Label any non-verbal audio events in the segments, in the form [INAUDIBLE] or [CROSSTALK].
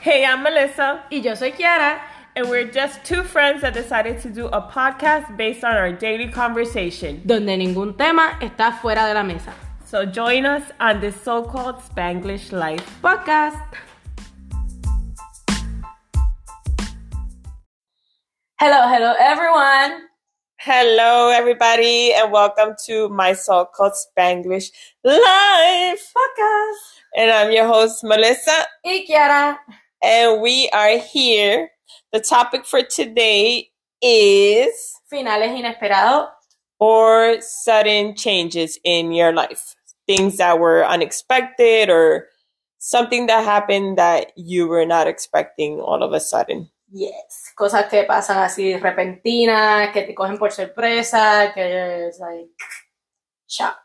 Hey, I'm Melissa, Y yo soy Kiara. and we're just two friends that decided to do a podcast based on our daily conversation. donde ningún tema está fuera de la mesa. So join us on this so called Spanglish life. Podcast. Hello, hello everyone. Hello, everybody, and welcome to my so called Spanglish life. Podcast. And I'm your host, Melissa, Y Kiara. And we are here. The topic for today is Finales inesperados. or sudden changes in your life. Things that were unexpected or something that happened that you were not expecting all of a sudden. Yes. Cosas que pasan así repentinas, que te cogen por sorpresa, que es like shock.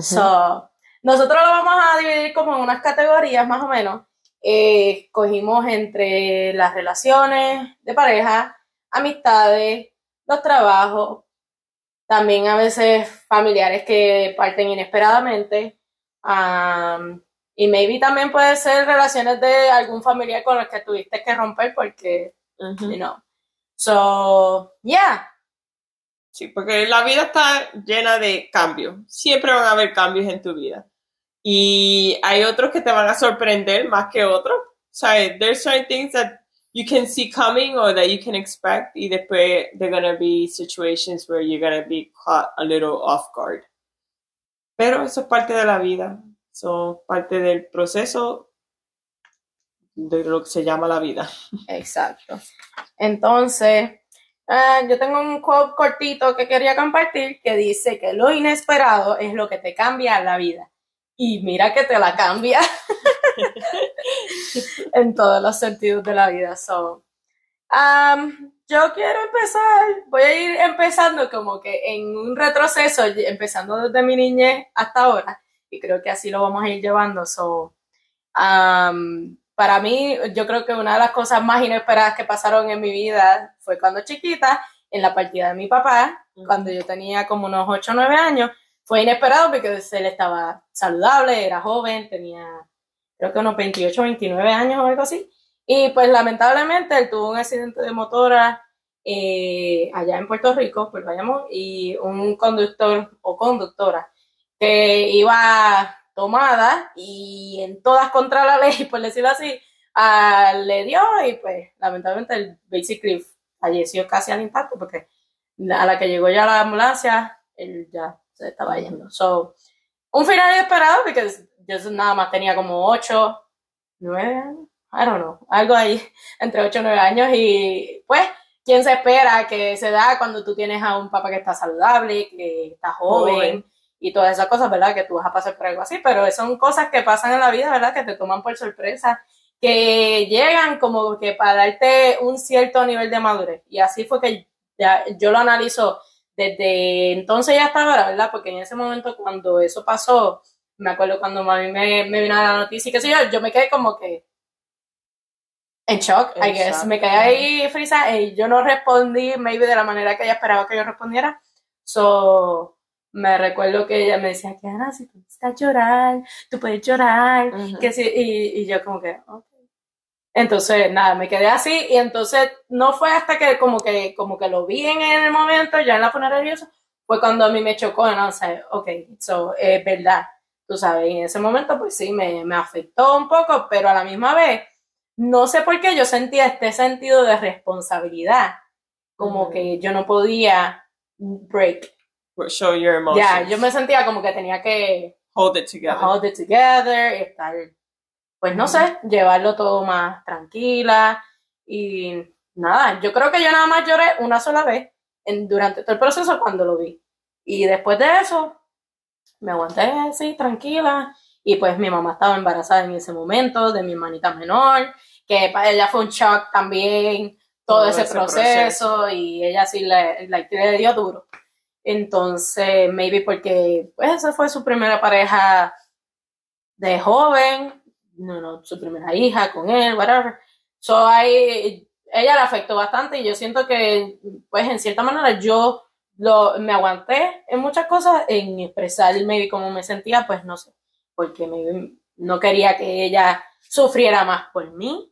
So, nosotros lo vamos a dividir como en unas categorías más o menos. Eh, cogimos entre las relaciones de pareja, amistades, los trabajos, también a veces familiares que parten inesperadamente. um, y maybe también puede ser relaciones de algún familiar con el que tuviste que romper porque, Ujú. you know. So, yeah. Sí, porque la vida está llena de cambios. Siempre van a haber cambios en tu vida. Y hay otros que te van a sorprender más que otros. Sea, there's certain things that you can see coming or that you can expect. Y después there gonna be situations where you're gonna be caught a little off guard. Pero eso es parte de la vida. Son parte del proceso de lo que se llama la vida. [LAUGHS] Exacto. Entonces, ah, yo tengo un quote cortito que quería compartir que dice que lo inesperado es lo que te cambia la vida. Y mira que te la cambia [LAUGHS] en todos los sentidos de la vida. So, um, yo quiero empezar, voy a ir empezando como que en un retroceso, empezando desde mi niñez hasta ahora, y creo que así lo vamos a ir llevando. So, um, para mí, yo creo que una de las cosas más inesperadas que pasaron en mi vida fue cuando chiquita, en la partida de mi papá, cuando yo tenía como unos 8 o 9 años. Fue inesperado porque él estaba saludable, era joven, tenía creo que unos 28 o 29 años o algo así. Y pues lamentablemente él tuvo un accidente de motora eh, allá en Puerto Rico, pues vayamos, y un conductor o conductora que iba tomada y en todas contra la ley, [LAUGHS] por decirlo así, ah, le dio y pues lamentablemente el basically falleció casi al impacto porque a la que llegó ya la ambulancia, él ya se estaba yendo. So, un final inesperado porque yo nada más tenía como 8, 9 años, I don't know, algo ahí [LAUGHS] entre 8 y 9 años y pues, ¿quién se espera que se da cuando tú tienes a un papá que está saludable, que está joven? Joven. y todas esas cosas, ¿verdad? Que tú vas a pasar por algo así, pero son cosas que pasan en la vida, ¿verdad? Que te toman por sorpresa, que llegan como que para darte un cierto nivel de madurez. Y así fue que ya, yo lo analizo desde entonces ya hasta ahora, ¿verdad? Porque en ese momento cuando eso pasó, me acuerdo cuando mami me, me vino a la noticia y qué sé yo, yo me quedé como que en shock, I En guess. Me quedé ahí frisa y yo no respondí, maybe de la manera que ella esperaba que yo respondiera. So, me recuerdo que ella me decía, que Ana, si tú estás llorar, tú puedes llorar, que sí, y, y yo como que, ok. Entonces, nada, me quedé así, y entonces no fue hasta que como que, como que lo vi en el momento, ya en la funeraria eso, fue cuando a mí me chocó, ¿no? O sea, ok, so, es verdad, tú sabes, y en ese momento pues sí, me, me afectó un poco, pero a la misma vez, no sé por qué yo sentía este sentido de responsabilidad, como Ujú. que yo no podía break. Show your emotions. Ya, yo me sentía como que tenía que Hold it together. hold it together, estar, pues no sé, llevarlo todo más tranquila y nada, yo creo que yo nada más lloré una sola vez en, durante todo el proceso cuando lo vi. Y después de eso, me aguanté así, tranquila. Y pues mi mamá estaba embarazada en ese momento, de mi hermanita menor, que para ella fue un shock también, todo, Todo ese, ese proceso, proceso. y ella sí le, le, le dio duro. Entonces, maybe porque pues esa fue su primera pareja de joven, no, no, su primera hija con él, whatever. So, ahí, ella le afectó bastante y yo siento que, pues, en cierta manera yo lo, me aguanté en muchas cosas, en expresar maybe cómo me sentía, pues no sé, porque maybe no quería que ella sufriera más por mí,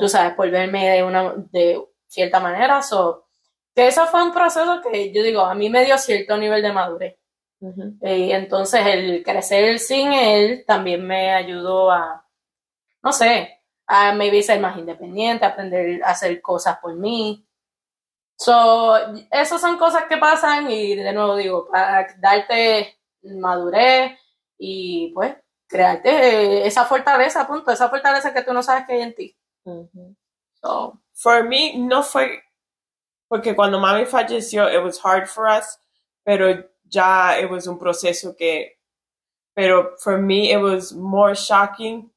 tú sabes, por verme de una de cierta manera. So, que eso fue un proceso que yo digo, a mí me dio cierto nivel de madurez. Y entonces el crecer sin él también me ayudó a, no sé, a maybe ser más independiente, aprender a hacer cosas por mí. So, esas son cosas que pasan y de nuevo digo, para darte madurez y pues crearte esa fortaleza, punto, esa fortaleza que tú no sabes que hay en ti. so. For me, no fue porque cuando mami falleció, it was hard for us, pero ya it was un proceso que, pero for me, it was more shocking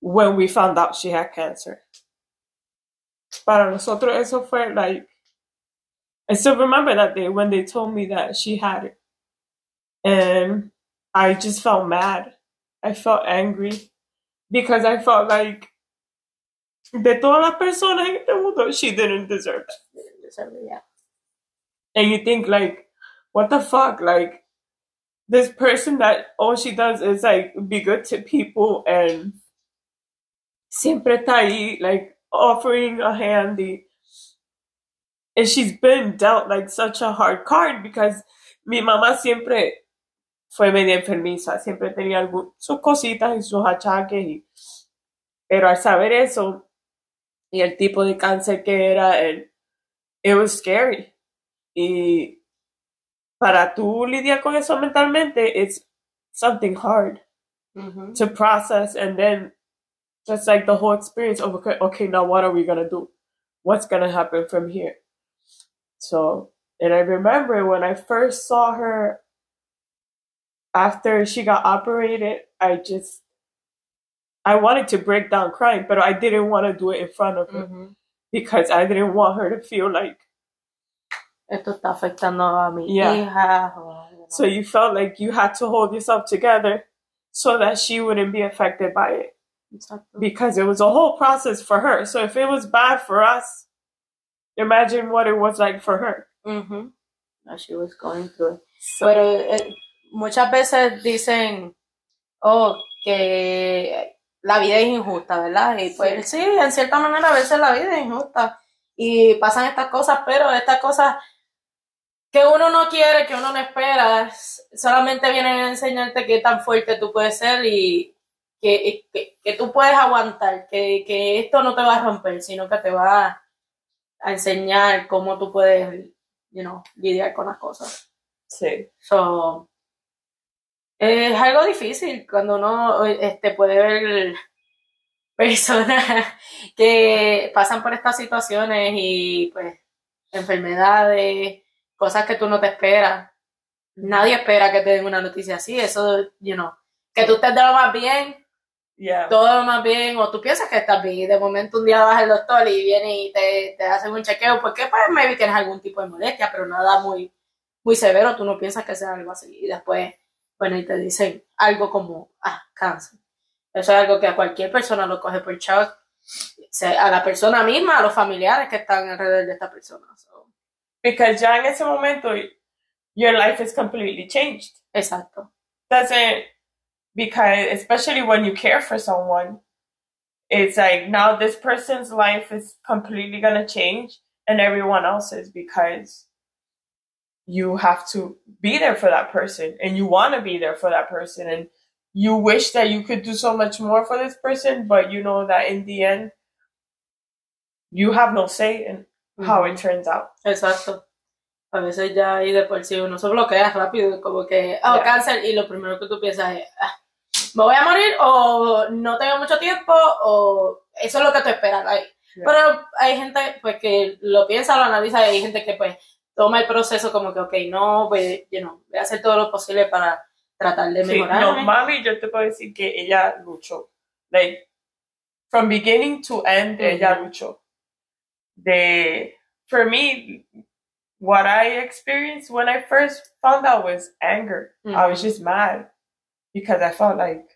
when we found out she had cancer. Para nosotros eso fue like, I still remember that day when they told me that she had it. And I just felt mad. I felt angry because I felt like de todas las personas en este mundo, she didn't deserve it. Didn't deserve it, yeah. And you think like, what the fuck? Like this person that all she does is like be good to people and siempre está ahí, like offering a handy. And she's been dealt like such a hard card because mi mamá siempre fue media enfermiza, siempre tenía algo, sus cositas y sus achaques. Y, pero al saber eso y el tipo de cáncer que era, él, it was scary. Y para tú lidiar con eso mentalmente, it's something hard to process and then just like the whole experience of okay, okay now what are we gonna do what's gonna happen from here so and i remember when i first saw her after she got operated i just i wanted to break down crying but i didn't want to do it in front of her Mm-hmm. because i didn't want her to feel like Esto está afectando a mi Yeah. hija. o, you know. so you felt like you had to hold yourself together so that she wouldn't be affected by it Because it was a whole process for her. So if it was bad for us, imagine what it was like for her. Mhm. As she was going through it. So, Pero eh, muchas veces dicen, oh, que la vida es injusta, ¿verdad? Y pues sí. en cierta manera a veces la vida es injusta y pasan estas cosas, pero estas cosas que uno no quiere, que uno no espera, solamente vienen a enseñarte qué tan fuerte tú puedes ser y que, que, que tú puedes aguantar, que, que esto no te va a romper, sino que te va a enseñar cómo tú puedes, you know, lidiar con las cosas. sí. So, es algo difícil cuando uno este, puede ver personas [LAUGHS] que pasan por estas situaciones y pues enfermedades, cosas que tú no te esperas. Nadie espera que te den una noticia así, eso, you know, que tú estés de lo más bien, Yeah. todo lo más bien, o tú piensas que estás bien y de momento un día vas al doctor y viene y te, te hacen un chequeo, porque pues maybe tienes algún tipo de molestia, pero nada muy, muy severo, tú no piensas que sea algo así. Y después, bueno, y te dicen algo como, ah, cáncer. Eso es algo que a cualquier persona lo coge por shock, a la persona misma, a los familiares que están alrededor de esta persona. So, Because ya en ese momento, your life is completely changed. exacto. Doesn't, because especially when you care for someone, it's like now this person's life is completely going to change and everyone else's because you have to be there for that person and you want to be there for that person and you wish that you could do so much more for this person but you know that in the end you have no say in how it turns out Exacto. A veces ya ahí de por sí uno se bloquea rápido, como que, oh, Ya. cáncer, y lo primero que tú piensas es, ah, me voy a morir o no tengo mucho tiempo o eso es lo que tú esperas. ahí. Ya. Pero hay gente pues que lo piensa, lo analiza y hay gente que pues toma el proceso como que, ok, no, voy, you know, voy a hacer todo lo posible para tratar de Sí, mejorar. no, mami, yo te puedo decir que ella luchó. Like, from beginning to end, Ujú. ella luchó. De, for me, what I experienced when I first found out was anger. I was just mad because I felt like,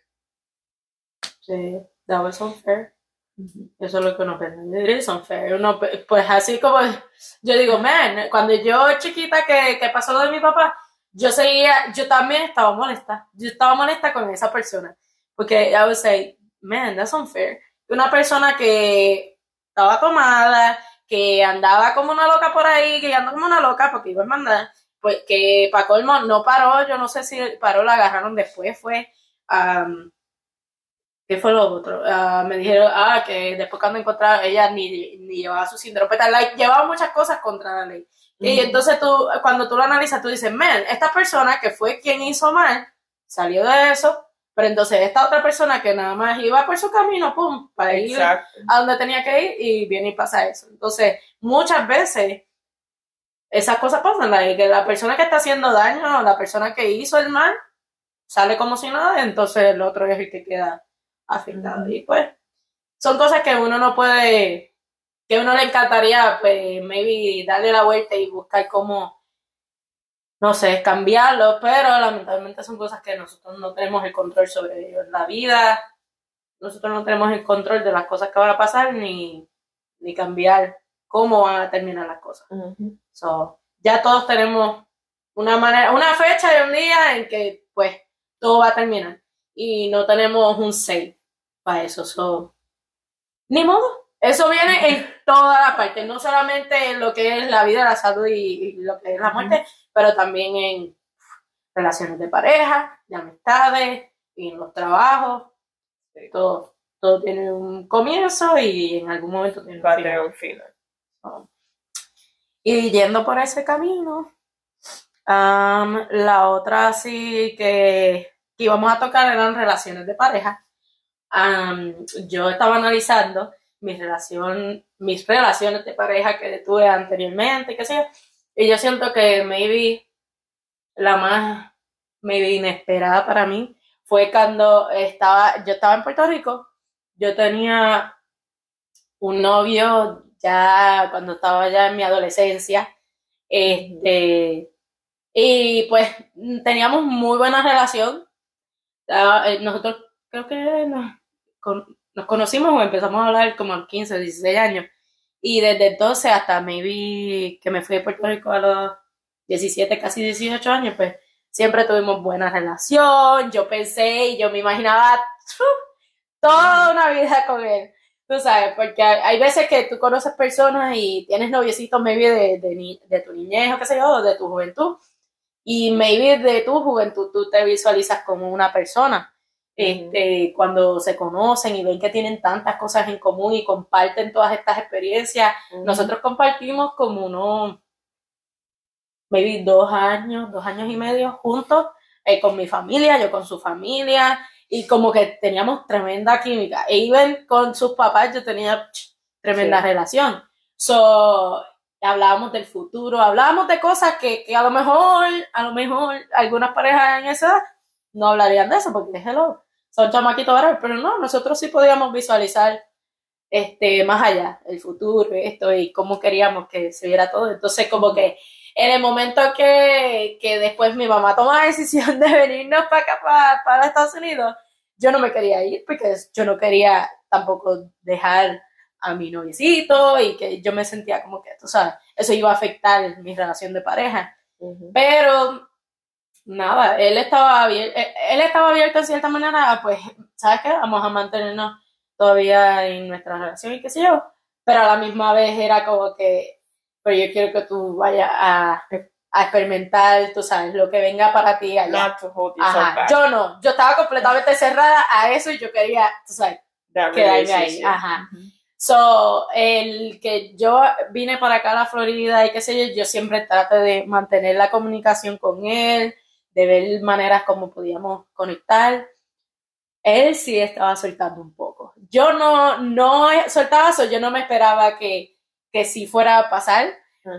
Sí, that was unfair. Eso es lo que uno piensa. It is unfair. Uno, pues así como yo digo, man, cuando yo chiquita que, que pasó lo de mi papá, yo seguía, yo también estaba molesta. Yo estaba molesta con esa persona. Porque I was like, man, that's unfair. una persona que estaba tomada, que andaba como una loca por ahí, que andaba como una loca porque iba a mandar, pues que para colmo no paró, yo no sé si paró, la agarraron después, fue... ¿Qué fue lo otro? Ah, me dijeron, ah, que después cuando encontraron, ella ni, ni llevaba su síndrome, like, llevaba muchas cosas contra la ley. Y entonces tú, cuando tú lo analizas, tú dices, man, esta persona que fue quien hizo mal, salió de eso, pero entonces esta otra persona que nada más iba por su camino, pum, para ir a donde tenía que ir y viene y pasa eso. Entonces, muchas veces esas cosas pasan, la, que la persona que está haciendo daño, la persona que hizo el mal, sale como si nada, entonces el otro es el que queda afectado. Y pues, son cosas que uno no puede, que uno le encantaría, pues, maybe darle la vuelta y buscar cómo, no sé, cambiarlo, pero lamentablemente son cosas que nosotros no tenemos el control sobre ellos. La vida, nosotros no tenemos el control de las cosas que van a pasar ni, ni cambiar cómo van a terminar las cosas. So, ya todos tenemos una manera, una fecha y un día en que, pues, todo va a terminar y no tenemos un say para eso. So, ni modo. Eso viene en todas las partes, no solamente en lo que es la vida, la salud y, lo que es la muerte, pero también en relaciones de pareja, de amistades, y en los trabajos. Todo, todo tiene un comienzo y en algún momento tiene un final. Y yendo por ese camino, la otra sí que que íbamos a tocar eran relaciones de pareja. yo estaba analizando mi relación, mis relaciones de pareja que tuve anteriormente, qué sé yo, y yo siento que maybe la más maybe inesperada para mí fue cuando estaba, yo estaba en Puerto Rico, yo tenía un novio ya cuando estaba ya en mi adolescencia, este, y pues teníamos muy buena relación, eh, nosotros creo que nos, conocimos o empezamos a hablar como a los 15, 16 años. Y desde entonces hasta maybe que me fui a Puerto Rico a los 17, casi 18 años, pues siempre tuvimos buena relación. Yo pensé y yo me imaginaba toda una vida con él. Tú sabes, porque hay, veces que tú conoces personas y tienes noviecitos maybe de, de, de tu niñez o qué sé yo, de tu juventud y maybe de tu juventud tú te visualizas como una persona. Este, cuando se conocen y ven que tienen tantas cosas en común y comparten todas estas experiencias, nosotros compartimos como unos, maybe dos años, dos años y medio juntos, eh, con mi familia, yo con su familia, y como que teníamos tremenda química. E even con sus papás yo tenía tremenda relación. So, hablábamos del futuro, hablábamos de cosas que, a lo mejor, a lo mejor algunas parejas en esa edad no hablarían de eso porque hello, son chamaquitos ahora, pero no, nosotros sí podíamos visualizar este más allá, el futuro, esto y cómo queríamos que se viera todo. Entonces, como que en el momento que, después mi mamá toma la decisión [LAUGHS] de venirnos para acá, para, para Estados Unidos, yo no me quería ir porque yo no quería tampoco dejar a mi noviecito y que yo me sentía como que, tú sabes, eso iba a afectar mi relación de pareja. Pero nada, él estaba abierto, eh, él estaba abierto en cierta manera, pues, ¿sabes qué? Vamos a mantenernos todavía en nuestra relación y qué sé yo. Pero a la misma vez era como que, pero yo quiero que tú vayas a, a experimentar, tú sabes, lo que venga para ti allá. Yo no, yo estaba completamente cerrada a eso y yo quería, tú sabes, quedarme ahí. Ajá. So, el que yo vine para acá a la Florida y qué sé yo, yo siempre traté de mantener la comunicación con él, de ver maneras como podíamos conectar. Él sí estaba soltando un poco. Yo no, no soltaba eso, yo no me esperaba que, que sí fuera a pasar,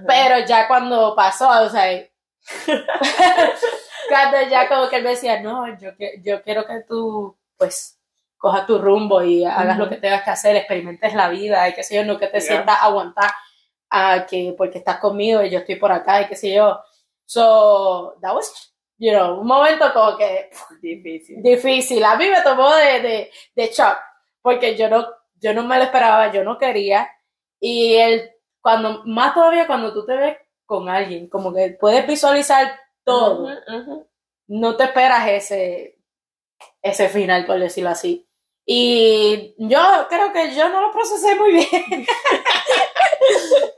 pero ya cuando pasó, o sea, [LAUGHS] cuando ya como que él me decía, no, yo, yo quiero que tú, pues, cojas tu rumbo y hagas lo que tengas que hacer, experimentes la vida y qué sé yo, no que te sientas a aguantar a que porque estás conmigo y yo estoy por acá y qué sé yo. So, that was, you know, un momento como que [LAUGHS] difícil. Difícil. A mí me tomó de, de, de shock porque yo no, yo no me lo esperaba, yo no quería. Y el, cuando, más todavía cuando tú te ves con alguien, como que puedes visualizar todo, no te esperas ese, ese final, por decirlo así. Y yo creo que yo no lo procesé muy bien. [LAUGHS]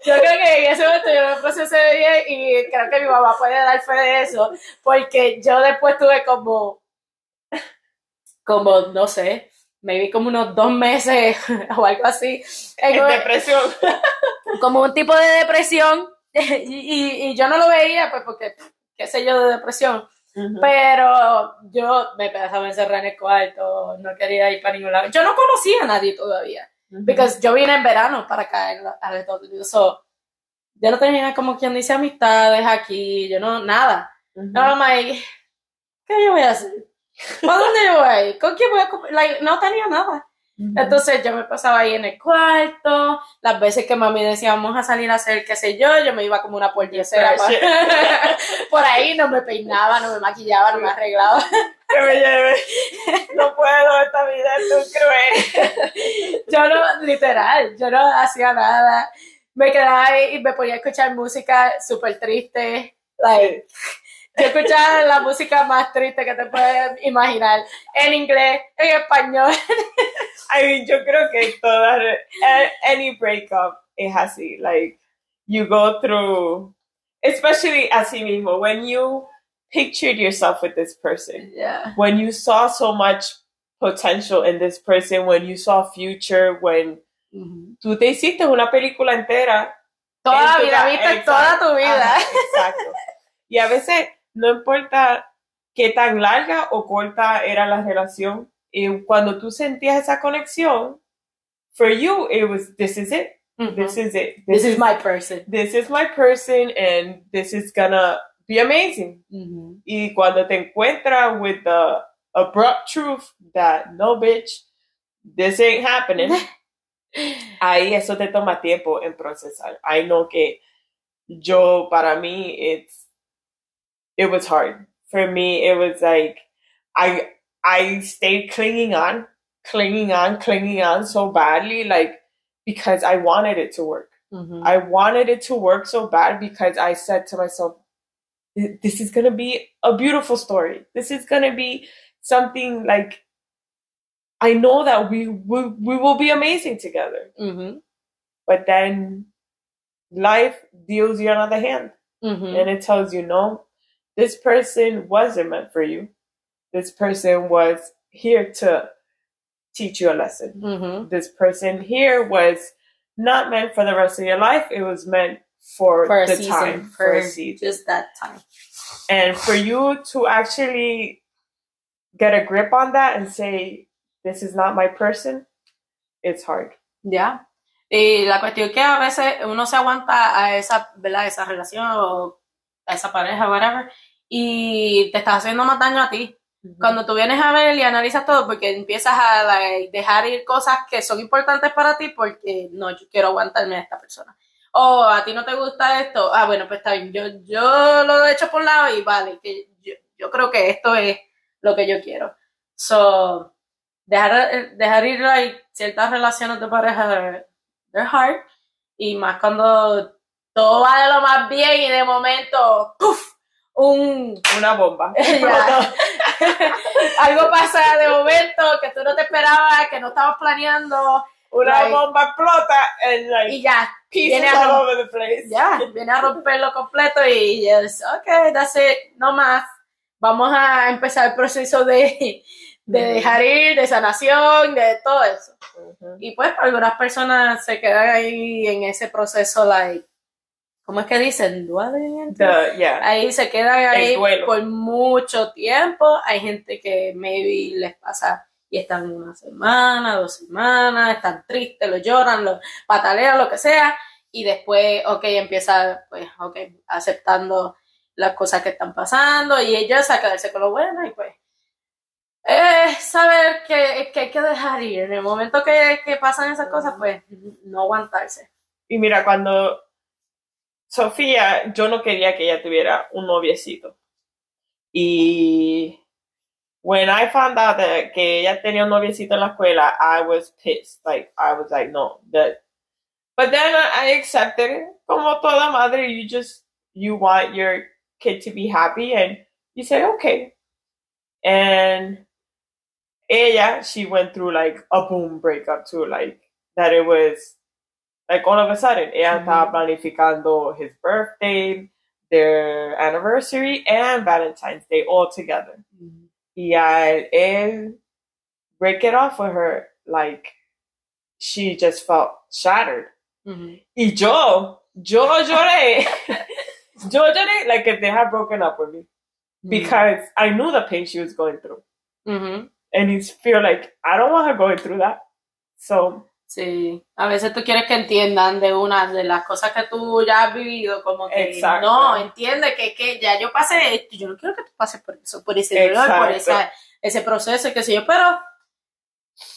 yo creo que en ese momento yo no lo procesé bien y creo que mi mamá puede dar fe de eso, porque yo después tuve como, como, no sé, me vi como unos dos meses [LAUGHS] o algo así. En depresión. [LAUGHS] Como un tipo de depresión [LAUGHS] y, y, yo no lo veía, pues porque, qué sé yo, de depresión. Pero yo me empezaba a encerrar en el cuarto, no quería ir para ningún lado. Yo no conocía a nadie todavía, porque yo vine en verano para acá a Estados Unidos. yo no tenía como quien dice amistades aquí, yo no, nada. No, Mike, ¿qué yo voy a hacer? ¿Para dónde yo voy? ¿Con quién voy a No tenía nada. Entonces yo me pasaba ahí en el cuarto, las veces que mami decía vamos a salir a hacer qué sé yo, yo me iba como una pordiosera [LAUGHS] por ahí, no me peinaba, no me maquillaba, no me arreglaba. Que me lleve, no puedo, esta vida es cruel. [LAUGHS] Yo no, literal, yo no hacía nada, me quedaba ahí y me ponía a escuchar música súper triste, like, yo escuchaba la música más triste que te puedes imaginar, en inglés, en español. [LAUGHS] I mean, yo creo que toda, any breakup es así, like, you go through, especially así mismo, when you pictured yourself with this person, yeah. when you saw so much potential in this person, when you saw future, when mm-hmm. tú te hiciste una película entera. Toda la vida, viste toda tu vida. exacto. [LAUGHS] Y a veces no importa qué tan larga o corta era la relación, y cuando tú sentías esa conexión, for you it was this is it. This is it. This, is, my person. This is my person and this is gonna be amazing. Y cuando te encuentras with the abrupt truth that no bitch, this ain't happening. [LAUGHS] ahí eso te toma tiempo en procesar. I know que yo, para mí, it's it was hard. For me, it was like I I stayed clinging on, clinging on, clinging on so badly, like because I wanted it to work. Mm-hmm. I wanted it to work so bad because I said to myself, this is gonna be a beautiful story. This is gonna be something like I know that we we, we will be amazing together. Mm-hmm. But then life deals you another hand, mm-hmm. and it tells you no, this person wasn't meant for you. This person was here to teach you a lesson. Mm-hmm. This person here was not meant for the rest of your life. It was meant for, for the season, time, for, for a season. just that time. And for you to actually get a grip on that and say, this is not my person, it's hard. Yeah. Y la cuestión que a veces uno se aguanta a esa, ¿verdad? Esa relación o a esa pareja, whatever, y te estás haciendo más daño a ti. Cuando tú vienes a ver y analizas todo, porque empiezas a dejar ir cosas que son importantes para ti, porque no, yo quiero aguantarme a esta persona. O a ti no te gusta esto, ah, bueno, pues está bien, yo, yo lo he hecho por un lado y vale, que yo, yo creo que esto es lo que yo quiero. So, dejar, dejar ir ciertas relaciones de pareja, they're hard, y más cuando todo va de lo más bien y de momento, ¡puf! Un, una bomba. [LAUGHS] [LAUGHS] Algo pasa de momento que tú no te esperabas, que no estabas planeando. Una bomba explota y ya. Viene a, Ya, viene a romperlo completo y ya es, ok, that's it, no más. Vamos a empezar el proceso de, de dejar ir, de sanación, de todo eso. Y pues algunas personas se quedan ahí en ese proceso, like, ¿cómo es que dicen? Ahí se quedan ahí por mucho tiempo. Hay gente que maybe les pasa y están una semana, dos semanas, están tristes, lo lloran, lo patalean, lo que sea. Y después, ok, empieza, pues, ok, aceptando las cosas que están pasando y ellos a quedarse con lo bueno y pues es saber que, que, hay que dejar ir. En el momento que, que pasan esas cosas, pues no aguantarse. Y mira, cuando Sofía, yo no quería que ella tuviera un noviecito. Y when I found out that que ella tenía un noviecito en la escuela, I was pissed. Like, I was like, no, that. But then I accepted it. Como toda madre, you just, you want your kid to be happy and you say, okay. And ella, she went through like a boom breakup too, like that it was like all of a sudden, ella estaba planificando his birthday, their anniversary, and Valentine's Day all together. Y al él break it off with her, like she just felt shattered. Ujú. Y yo, yo lloré. [LAUGHS] yo lloré like if they had broken up with me because I knew the pain she was going through. And you feel like I don't want her going through that. So, Sí, a veces tú quieres que entiendan de una de las cosas que tú ya has vivido, como que Exacto. no, entiende que, que ya yo pasé esto, yo no quiero que tú pases por eso, por ese dolor, por esa, ese proceso, y qué sé yo, pero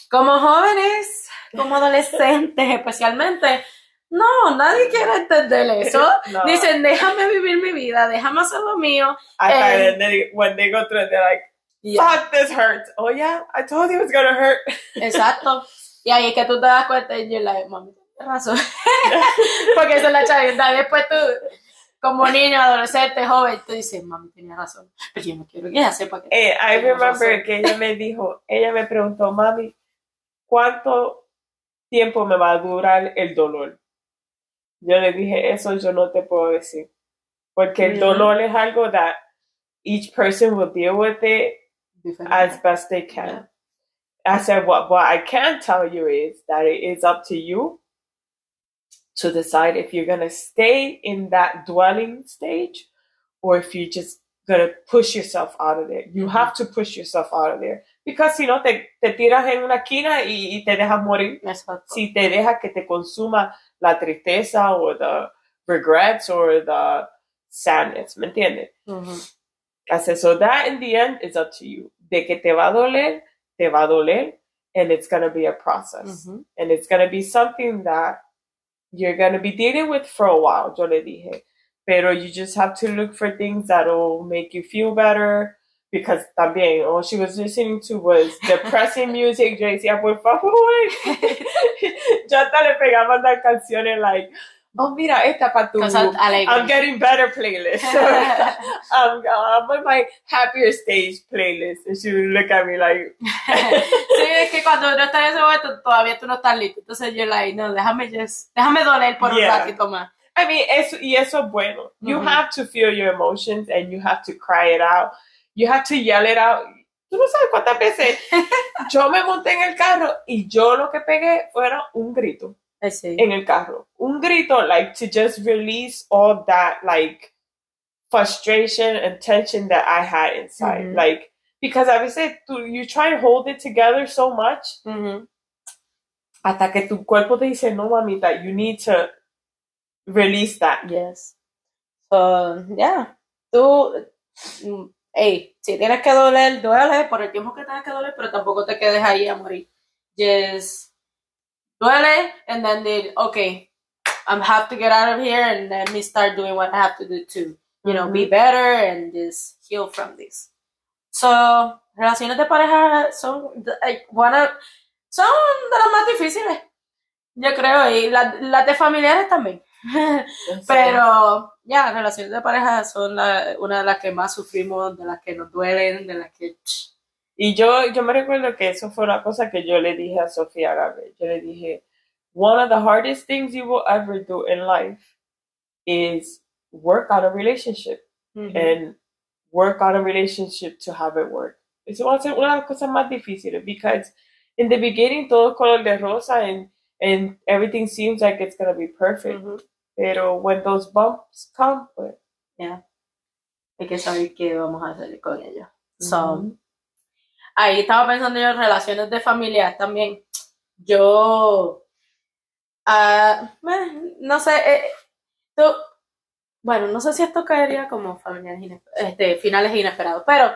como jóvenes, como adolescentes [LAUGHS] especialmente, no, nadie quiere entender eso. [LAUGHS] No. Dicen, déjame vivir mi vida, déjame hacer lo mío. I Eh, they, when they go through it, they're like, y ya. fuck, this hurts. Oh, yeah, I told you it was gonna hurt. [LAUGHS] Exacto. Y ahí es que tú te das cuenta y yo la mami, tienes razón. [LAUGHS] Porque eso es la chavienda. Después tú, como niño, adolescente, joven, tú dices, mami, tenía razón. Pero yo no quiero que ella sepa que... Eh, I remember que ella me dijo, ella me preguntó, mami, ¿cuánto tiempo me va a durar el dolor? Yo le dije, eso yo no te puedo decir. Porque el Ujú. dolor es algo that each person will deal with it Diferente. as best they can. I said, what, what I can tell you is that it is up to you to decide if you're going to stay in that dwelling stage or if you're just going to push yourself out of there. You Mhm. have to push yourself out of there. Because si no, te, te tiras en una esquina y, y te dejas morir. Exacto. Si te dejas que te consuma la tristeza o the regrets or the sadness, ¿me entiendes? Ujú. I said, so that in the end is up to you. De que te va a doler, te va a doler, and it's going to be a process. Ujú. And it's going to be something that you're going to be dealing with for a while, yo le dije. Pero you just have to look for things that'll make you feel better. Because también, all she was listening to was [LAUGHS] depressing music. Yo decía, por favor. [LAUGHS] [LAUGHS] yo hasta le pegaba las canciones like, oh, mira, esta para tu... I'm getting better playlist. [LAUGHS] I'm, I'm on my happier stage playlist. And she would look at me like, [LAUGHS] sí, es que cuando uno está en ese momento todavía tú no estás listo. Entonces yo like, no, déjame just, déjame doler por Yeah. un ratito más. I mean, eso, y eso es bueno. You Mhm. have to feel your emotions and you have to cry it out. You have to yell it out. Tú no sabes cuántas veces [LAUGHS] yo me monté en el carro y yo lo que pegué fuera un grito sí. en el carro. Un grito, like, to just release all that, like, frustration and tension that I had inside. Mhm. Like, because a veces tú, you try to hold it together so much Ujú. hasta que tu cuerpo te dice, no, mamita, you need to release that. Yes. So, yeah. Tú, mm, hey, si tienes que doler, duele por el tiempo que tengas que doler, pero tampoco te quedes ahí a morir. Just duele, and then they, okay, I have to get out of here, and let me start doing what I have to do to, you know, be better and just heal from this. So, relaciones de pareja son, like, one of- son de las más difíciles, yo creo, y la- las de familiares también. [LAUGHS] Pero ya, relaciones de pareja son la- una de las que más sufrimos, de las que nos duelen, de las que... Y yo, yo me recuerdo que eso fue una cosa que yo le dije a Sofía Gabriel. Yo le dije, one of the hardest things you will ever do in life is work on a relationship and work on a relationship to have it work. Eso va a ser una de las cosas más difíciles because in the beginning todo color de rosa and, and everything seems like it's going to be perfect. Ujú. Pero when those bumps come, pues, Hay que saber qué vamos a hacer con ellos. So, ujú. Ahí estaba pensando yo en relaciones de familia también. Yo, eh, no sé, eh, bueno, no sé si esto caería como familiares este, finales inesperados, pero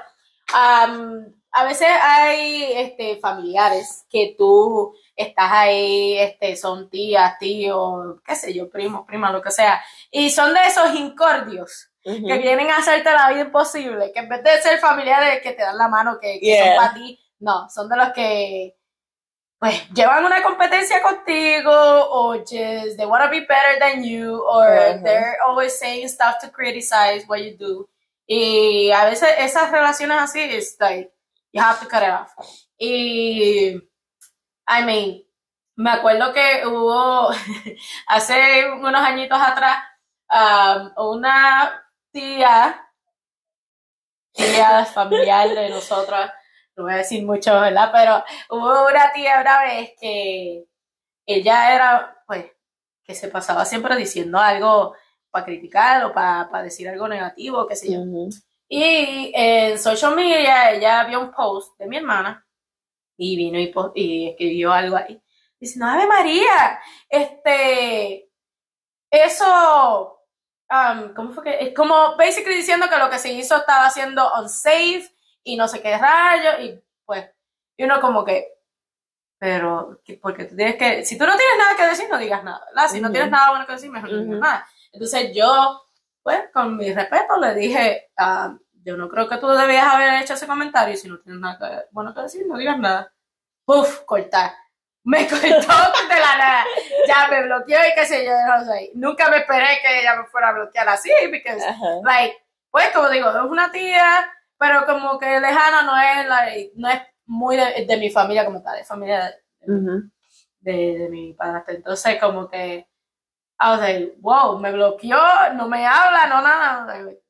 am, a veces hay este, familiares que tú estás ahí, este, son tías, tíos, qué sé yo, primos, primas, lo que sea, y son de esos incordios Ujú. que vienen a hacerte la vida imposible, que en vez de ser familiares que te dan la mano, que, que Yeah. son para ti, no, son de los que pues llevan una competencia contigo o just they want to be better than you or Ajá. they're always saying stuff to criticize what you do. Y a veces esas relaciones así es like You have to cut it off. Y, I mean, me acuerdo que hubo [LAUGHS] hace unos añitos atrás um, una tía, tía familiar de nosotros, no voy a decir mucho, ¿verdad? Pero hubo una tía una vez que ella era, pues, que se pasaba siempre diciendo algo para criticar o para, decir algo negativo, qué sé yo. Y en social media ella vio un post de mi hermana y vino y, y escribió algo ahí. Diciendo, Ave María, este, eso, um, ¿cómo fue que? Es como, basically diciendo que lo que se hizo estaba siendo unsafe y no sé qué rayo, y pues, y uno como que, pero, porque tú tienes que, si tú no tienes nada que decir, no digas nada, ¿verdad? Si no tienes nada bueno que decir, mejor no digas nada. Entonces yo, pues, con mi respeto, le dije, uh, yo no creo que tú debías haber hecho ese comentario, si no tienes nada bueno que decir, no digas nada. Puf, cortar. Me cortó de la nada. Ya me bloqueó y qué sé yo, no sé. Nunca me esperé que ella me fuera a bloquear así, porque, like, pues, como digo, es una tía, pero como que lejana no es, like, no es muy de, mi familia como tal, de familia de, de, mi padre. Entonces, como que, I was like, wow, me bloqueó, no me habla, no nada. Like,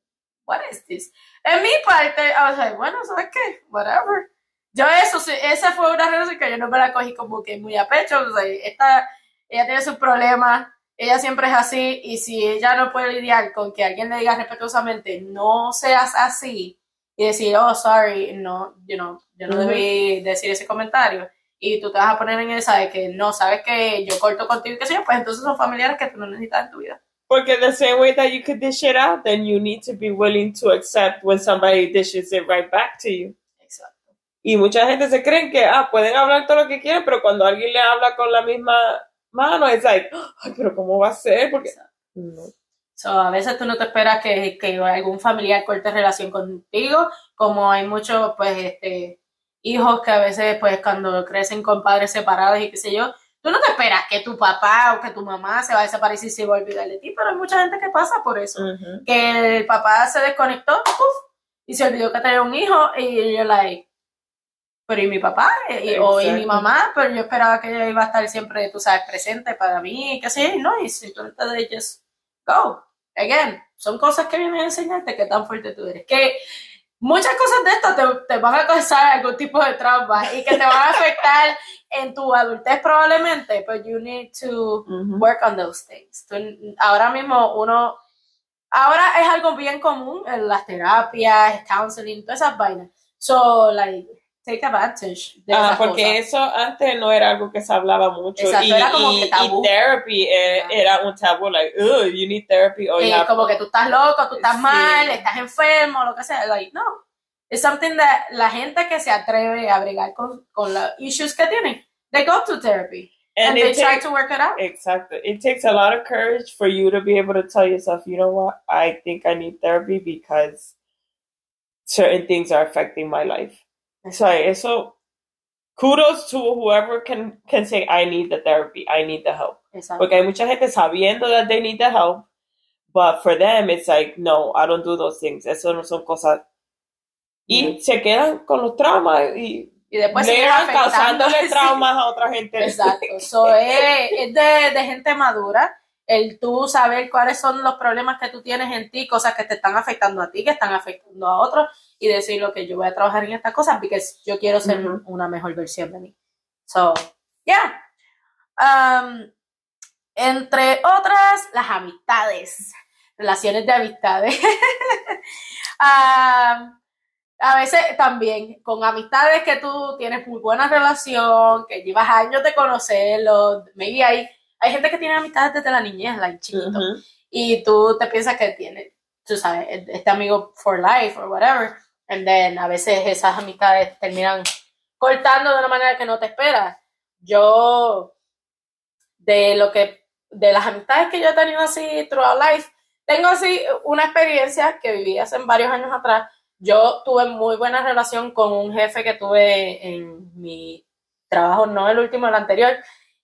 what is this? En mi parte, I was like, bueno, ¿sabes qué? Whatever. Yo eso, esa fue una relación que yo no me la cogí como que muy a pecho. O sea, esta, ella tiene sus problemas, ella siempre es así, y si ella no puede lidiar con que alguien le diga respetuosamente, no seas así, y decir, oh, sorry, no, you know, yo no debí decir ese comentario, y tú te vas a poner en esa de que no, sabes que yo corto contigo y qué sé yo, pues entonces son familiares que tú no necesitas en tu vida. Porque the same way that you could dish it out, then you need to be willing to accept when somebody dishes it right back to you. Y mucha gente se cree que, ah, pueden hablar todo lo que quieran, pero cuando alguien le habla con la misma mano, es like, ay, pero ¿cómo va a ser? Porque... No. So, a veces tú no te esperas que, que algún familiar corte relación contigo, como hay muchos, pues, este, hijos que a veces, pues, cuando crecen con padres separados y qué sé yo, Tú no te esperas que tu papá o que tu mamá se va a desaparecer y se va a olvidar de ti, pero hay mucha gente que pasa por eso. Que el papá se desconectó y se olvidó que tenía un hijo y yo, like, pero ¿y mi papá? Y, o ¿y mi mamá? Pero yo esperaba que ella iba a estar siempre, tú sabes, presente para mí, que sí, ¿no? Y simplemente de just go. Again, son cosas que vienen a enseñarte qué tan fuerte tú eres. Que muchas cosas de esto te, te van a causar algún tipo de trauma y que te van a afectar en tu adultez probablemente, but you need to work on those things. ahora mismo uno, ahora es algo bien común en las terapias, counseling, todas esas vainas. So, like, take advantage de ah, porque eso antes no era algo que se hablaba mucho. Y, era como que tabú. y therapy eh, era un tabú like you need therapy o como que tú estás loco tú estás mal estás enfermo lo que sea like no. Es something that la gente que se atreve a bregar con, con los issues que tienen they go to therapy and, they try to work it out. Exactly it takes a lot of courage for you to be able to tell yourself you know what I think I need therapy because certain things are affecting my life so eso, kudos to whoever can, can say, I need the therapy, I need the help. Exacto. Porque hay mucha gente sabiendo that they need the help, but for them it's like, no, I don't do those things. Eso no son cosas. Y se quedan con los traumas y, y después se causándole [LAUGHS] traumas a otra gente. Exacto. So, es, es de, de gente madura el tú saber cuáles son los problemas que tú tienes en ti, cosas que te están afectando a ti, que están afectando a otros, y decir lo que yo voy a trabajar en estas cosas porque yo quiero ser una mejor versión de mí. So, yeah. Um, entre otras, las amistades, relaciones de amistades. [LAUGHS] Um, a veces también con amistades que tú tienes muy buena relación, que llevas años de conocerlos, maybe hay, hay gente que tiene amistades desde la niñez, like chiquito, y tú te piensas que tiene, tú sabes, este amigo for life or whatever. And then a veces esas amistades terminan cortando de una manera que no te esperas. Yo, de lo que, de las amistades que yo he tenido así throughout life, tengo así una experiencia que viví hace varios años atrás. Yo tuve muy buena relación con un jefe que tuve en mi trabajo, no el último, el anterior,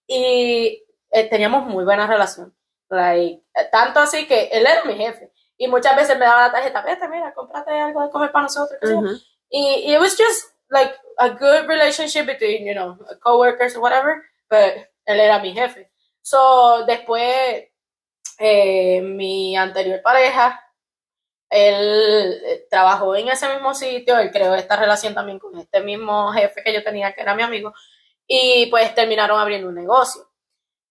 y eh, teníamos muy buena relación. Like, tanto así que él era mi jefe. Y muchas veces me daba la tarjeta, vete, mira, cómprate algo de comer para nosotros. Y it was just, like a good relationship between, you know, coworkers or whatever, but él era mi jefe. So, después, eh, mi anterior pareja, él eh, trabajó en ese mismo sitio, él creó esta relación también con este mismo jefe que yo tenía, que era mi amigo, y pues terminaron abriendo un negocio,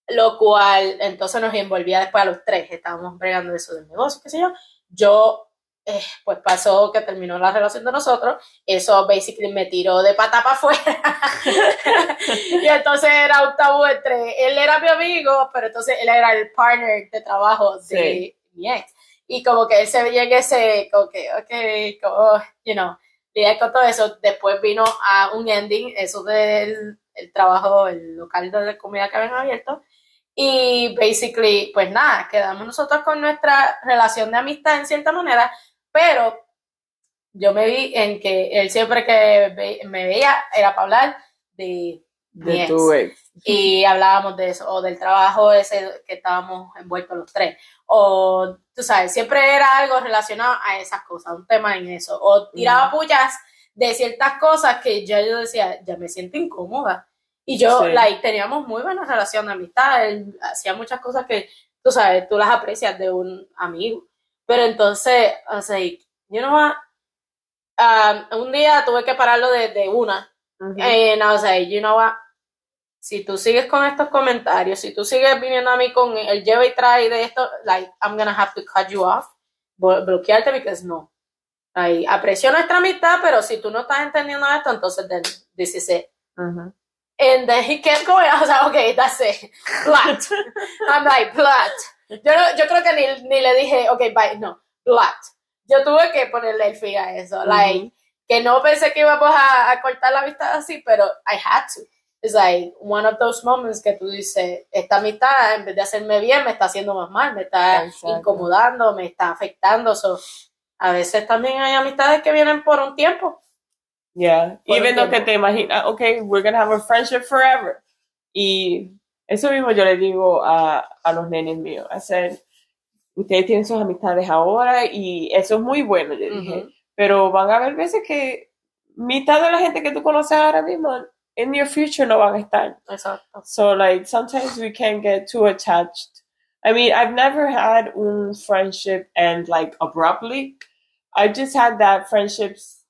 lo cual entonces nos envolvía después a los tres, estábamos bregando eso del negocio, qué sé yo. Yo, eh, pues pasó que terminó la relación de nosotros, eso basically me tiró de pata para afuera, [LAUGHS] y entonces era un tabú entre, él era mi amigo, pero entonces él era el partner de trabajo de Sí. mi ex y como que él se veía en ese, como que, ok, como, you know, lidiar con todo eso. Después vino a un ending, eso del el trabajo, el local de comida que habían abierto. Y basically, pues nada, quedamos nosotros con nuestra relación de amistad en cierta manera, pero yo me vi en que él siempre que me veía era para hablar de mi De ex tu ex. y hablábamos de eso, o del trabajo ese que estábamos envueltos los tres, o tú sabes, siempre era algo relacionado a esas cosas, un tema en eso, o tiraba pullas de ciertas cosas que ya yo decía, ya me siento incómoda. Y yo, Sí. like, teníamos muy buena relación de amistad, él hacía muchas cosas que, tú sabes, tú las aprecias de un amigo. Pero entonces, o sea, you know what? Um, un día tuve que pararlo de, de una, Ujú. And I was like, you know what? Si tú sigues con estos comentarios, si tú sigues viniendo a mí con el lleva y trae de esto, like, I'm gonna have to cut you off, blo- bloquearte, because no. Like, aprecio nuestra amistad, pero si tú no estás entendiendo esto, entonces then this is it. Ujú. And then he kept going. I was like, okay, that's it. I'm like, blocked. Yo, no- yo creo que ni, ni le dije, okay, bye. No, blocked. Yo tuve que ponerle el fin a eso. Like, que no pensé que íbamos a, a cortar la amistad así, pero I had to. It's like one of those moments que tú dices, esta amistad en vez de hacerme bien, me está haciendo más mal, me está Exacto. incomodando, me está afectando. So, a veces también hay amistades que vienen por un tiempo. Yeah, even though que te imaginas, okay, we're gonna have a friendship forever. Y eso mismo yo le digo a, a los nenes míos. I said, ustedes tienen sus amistades ahora y eso es muy bueno, yo dije. Pero van a haber veces que mitad de la gente que tú conoces ahora mismo, in your future no van a estar. Exacto. So like sometimes we can get too attached. I mean, I've never had un friendship end like abruptly. I just had that friendships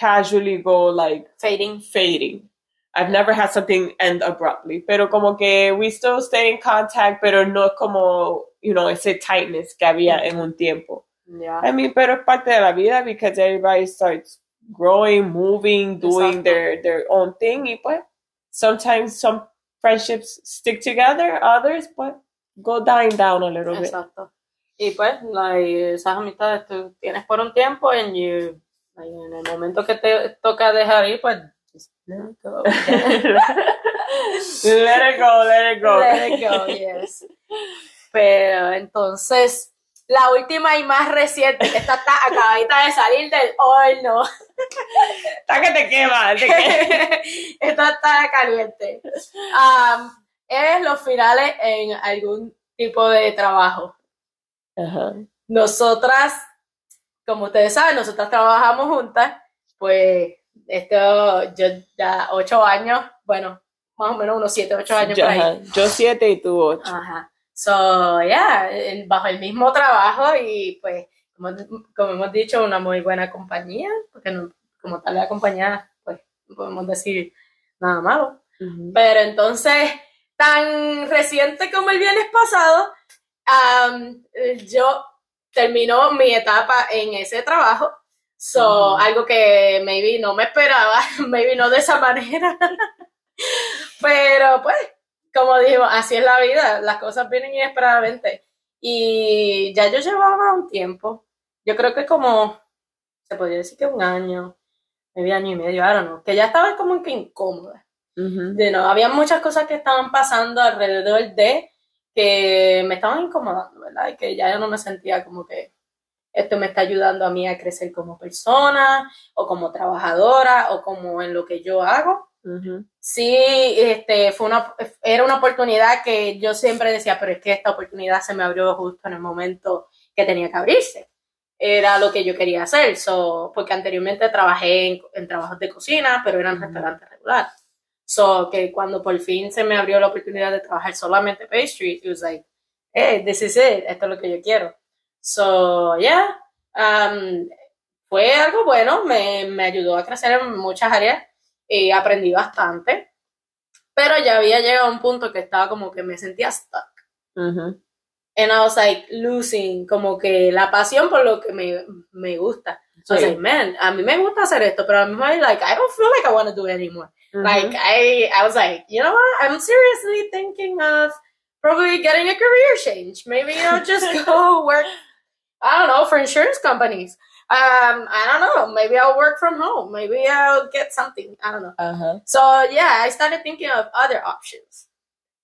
casually go like Fading. fading. I've never had something end abruptly, pero como que we still stay in contact, pero no como, you know, ese tightness que había en un tiempo. Yeah. I mean, pero es parte de la vida because everybody starts growing, moving, doing Exacto. their, their own thing. Y pues, sometimes some friendships stick together, others, pues, go dying down a little bit. Exacto. Y pues, like, esas amistades tú tienes por un tiempo and you, en el momento que te toca dejar ir, pues, let it go. [LAUGHS] let it go, let it go. Let it go, yes. Pero entonces, la última y más reciente, que esta está acabadita de salir del horno. Está que te quema, te quema. [LAUGHS] esta está caliente. Um, es los finales en algún tipo de trabajo. Ajá. Nosotras, como ustedes saben, nosotras trabajamos juntas, pues esto, yo ya ocho años, bueno, más o menos unos siete, ocho años Yo, por ahí. Yo siete y tú ocho. Ajá. So, yeah, bajo el mismo trabajo y pues, como, como hemos dicho, una muy buena compañía, porque no, como tal la compañía, pues, no podemos decir nada malo. Pero entonces, tan reciente como el viernes pasado, yo terminó mi etapa en ese trabajo. So, Ujú. algo que maybe no me esperaba, [LAUGHS] maybe no de esa manera. [LAUGHS] Pero pues, como dijimos, así es la vida, las cosas vienen inesperadamente. Y ya yo llevaba un tiempo, yo creo que como, se podría decir que un año, medio año y medio, don't know, que ya estaba como que incómoda Ujú. de no, había muchas cosas que estaban pasando alrededor de que me estaban incomodando, ¿verdad? Y que ya yo no me sentía como que esto me está ayudando a mí a crecer como persona o como trabajadora o como en lo que yo hago. Sí, este, fue una, era una oportunidad que yo siempre decía, pero es que esta oportunidad se me abrió justo en el momento que tenía que abrirse. era lo que yo quería hacer. So, porque anteriormente trabajé en, en trabajos de cocina, pero eran restaurantes regulares. So, que cuando por fin se me abrió la oportunidad de trabajar solamente pastry, it was like, hey, this is it, esto es lo que yo quiero. So, yeah, um, fue algo bueno, me, me ayudó a crecer en muchas áreas y aprendí bastante, pero ya había llegado a un punto que estaba como que me sentía stuck. And I was like losing como que la pasión por lo que me, me gusta. So I was like, man, a mí me gusta hacer esto, pero a mí me like, I don't feel like I want to do it anymore. Like I, I was like, you know what? I'm seriously thinking of probably getting a career change. Maybe I'll just [LAUGHS] go work. I don't know for insurance companies. Um, I don't know. Maybe I'll work from home. Maybe I'll get something. I don't know. Ajá. So yeah, I started thinking of other options.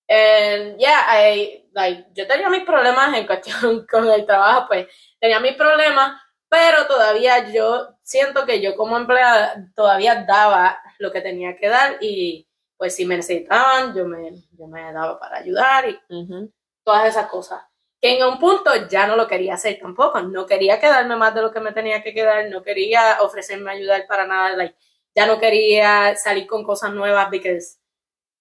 And yeah, I like yo tenía mis problemas en cuestión [LAUGHS] con el trabajo, pues tenía mis problemas, pero todavía yo siento que yo como empleada todavía daba lo que tenía que dar y pues si me necesitaban, yo me, yo me daba para ayudar y Ujú. todas esas cosas. Que en un punto ya no lo quería hacer tampoco, no quería quedarme más de lo que me tenía que quedar, no quería ofrecerme ayudar para nada, like, ya no quería salir con cosas nuevas, porque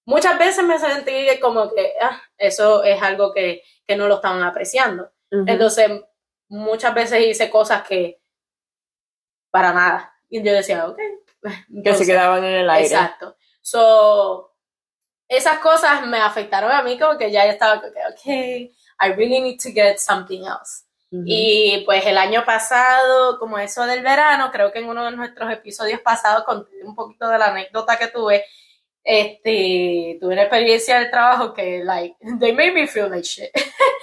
muchas veces me sentí como que ah, eso es algo que, que no lo estaban apreciando. Entonces, muchas veces hice cosas que para nada. Y yo decía, ok. [LAUGHS] que se Entonces, quedaban en el aire. Exacto. So, esas cosas me afectaron a mí como que ya estaba como que, ok, I really need to get something else. Ujú. Y pues el año pasado, como eso del verano, creo que en uno de nuestros episodios pasados conté un poquito de la anécdota que tuve. Este, tuve una experiencia de trabajo que, like, [LAUGHS] they made me feel like shit.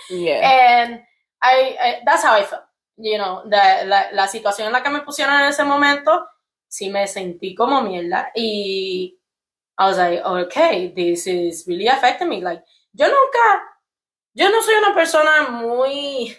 Yeah. [LAUGHS] And I, I- that's how I felt. You know, the- la, la situación en la que me pusieron en ese momento, sí me sentí como mierda. Y I was like, okay, this is really affecting me. Like, yo nunca, yo no soy una persona muy,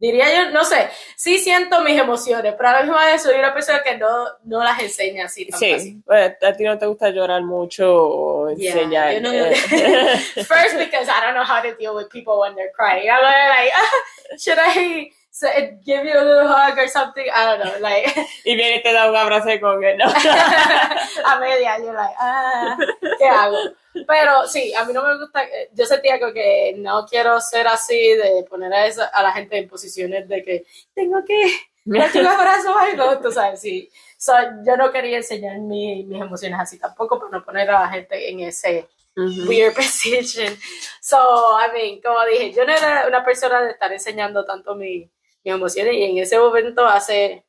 diría yo, no sé, sí siento mis emociones, pero a la misma vez soy una persona que no, no las enseña así tan fácil. Sí, pues, a ti no te gusta llorar mucho o Yeah, enseñar. yo no- eh. [LAUGHS] [LAUGHS] First, because I don't know how to deal with people when they're crying. I'm like, ah, [LAUGHS] should I say, give you a little hug or something? I don't know. Like, [LAUGHS] y viene y te da un abrazo con él, ¿no? [LAUGHS] a media, you're like, ah, ¿qué hago? Pero sí, a mí no me gusta, eh, yo sentía como que no quiero ser así, de poner a, esa, a la gente en posiciones de que tengo que darte un abrazo o algo, tú sabes, sí. So, yo no quería enseñar mi- mis emociones así tampoco, para no poner a la gente en ese Ujú. weird [LAUGHS] position. So, I mean, como dije, yo no era una persona de estar enseñando tanto mi- mis emociones y en ese momento, hace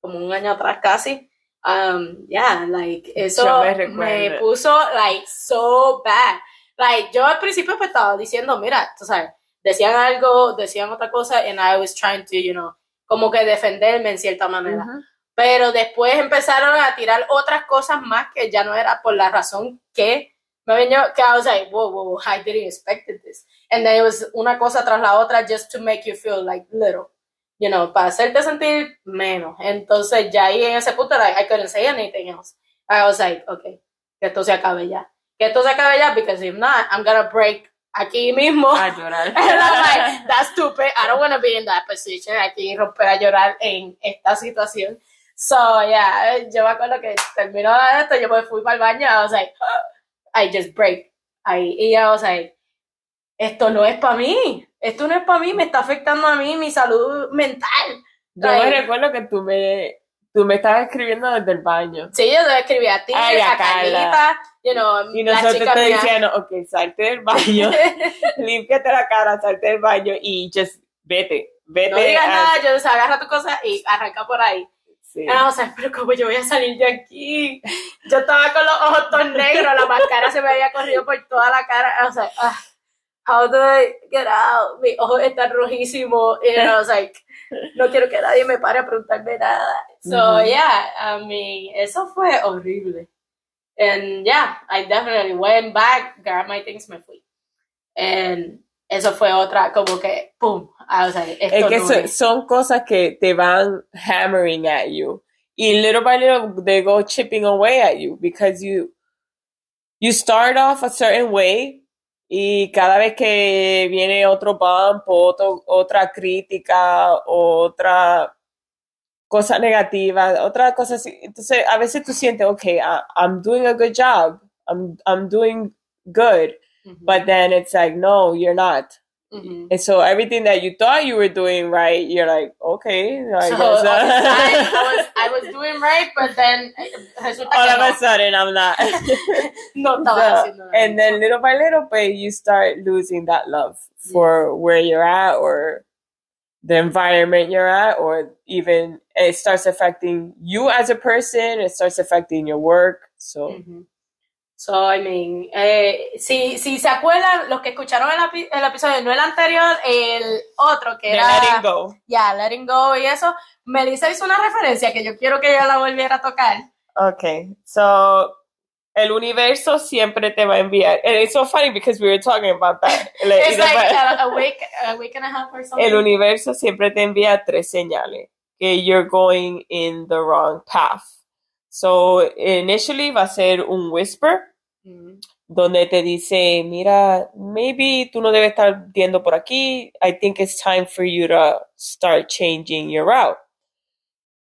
como un año atrás casi, um, yeah, like, eso me me, puso, like, so bad. Like, yo al principio pues estaba diciendo, mira, tú sabes, decían algo, decían otra cosa, and I was trying to, you know, como que defenderme en cierta manera Ujú. pero después empezaron a tirar otras cosas más que ya no era por la razón que me venía, que I was like, whoa, whoa, whoa, I didn't expect this. And then it was una cosa tras la otra just to make you feel like little, you know, para hacerte sentir menos. Entonces ya ahí en ese punto, like, I couldn't say anything else. I was like, okay, que esto se acabe ya. Que esto se acabe ya, because if not, I'm gonna break aquí mismo. A llorar. [LAUGHS] And I'm like, that's stupid. I don't want to be in that position. Aquí romper a llorar en esta situación. So, yeah, yo me acuerdo que terminó esto, yo me fui para el baño, I was like, [GASPS] I just break. Ahí, y I was like, esto no es para mí. Esto no es para mí, me está afectando a mí, mi salud mental. Yo me recuerdo que tú me, tú me estabas escribiendo desde el baño. Sí, yo te escribí a ti, Ay, a a Carlita, you know, Y nosotros te decíamos, ok, salte del baño, [LAUGHS] límpiate la cara, salte del baño y just vete, vete. no digas a- nada, yo decía, agarra tu cosa y arranca por ahí. Sí. Ah, o sea, pero ¿cómo yo voy a salir de aquí? Yo estaba con los ojos todos negros, la máscara se me había corrido por toda la cara. O sea, ah, how do I get out? Mis ojos están rojísimos. Y I was like, no quiero que nadie me pare a preguntarme nada. So, yeah, I mean, eso fue horrible. And yeah, I definitely went back, grabbed my things, me fui. And eso fue otra, como que, pum. I was like, esto Es que no so- es. son cosas que te van hammering at you. Y little by little they go chipping away at you because you you start off a certain way y cada vez que viene otro bump o otro- otra crítica o otra cosas negativas, otra cosa así. Entonces, a veces tú sientes, okay, I, I'm doing a good job, I'm, I'm doing good, but then it's like, no, you're not. Ujú. And so everything that you thought you were doing right, you're like, okay, I So, guess, all the uh, I [LAUGHS] was, I was doing right, but then [LAUGHS] all of no, a sudden I'm not. no [LAUGHS] So, nada. and then little by little, but you start losing that love for where you're at or the environment you're at, or even it starts affecting you as a person. It starts affecting your work. So Ujú. So, I mean, eh, si, si se acuerdan, los que escucharon el, el episodio, no el anterior, el otro que the era letting go. ya Letting Go y eso, Melissa hizo una referencia que yo quiero que ella la volviera a tocar. Okay, so el universo siempre te va a enviar. And it's so funny because we were talking about that. [LAUGHS] It's like a, a week, a week and a half or something. el universo siempre te envía tres señales que you're going in the wrong path. So initially va a ser un whisper Mm, donde te dice, mira, maybe tú no debes estar yendo por aquí. I think it's time for you to start changing your route.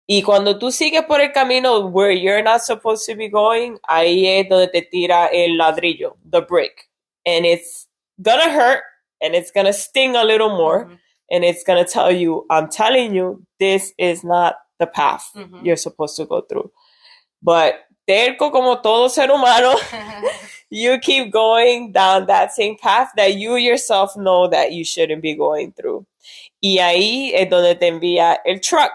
Y cuando tú sigues por el camino where you're not supposed to be going, ahí es donde te tira el ladrillo, the brick. And it's gonna hurt and it's gonna sting a little more ujú, and it's gonna tell you, I'm telling you, this is not the path ujú. you're supposed to go through. But terco como todo ser humano, [LAUGHS] you keep going down that same path that you yourself know that you shouldn't be going through. Y ahí es donde te envía el truck.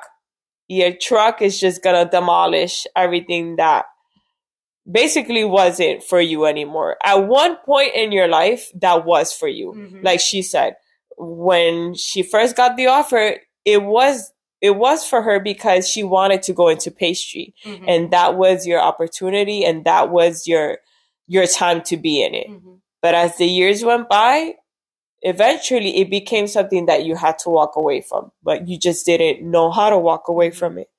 Y el truck is just gonna demolish everything that basically wasn't for you anymore. At one point in your life, that was for you. Mhm. Like she said, when she first got the offer, it was it was for her because she wanted to go into pastry Ujú, and that was your opportunity and that was your your time to be in it. ujú. But as the years went by, eventually it became something that you had to walk away from, but you just didn't know how to walk away mm-hmm. from it.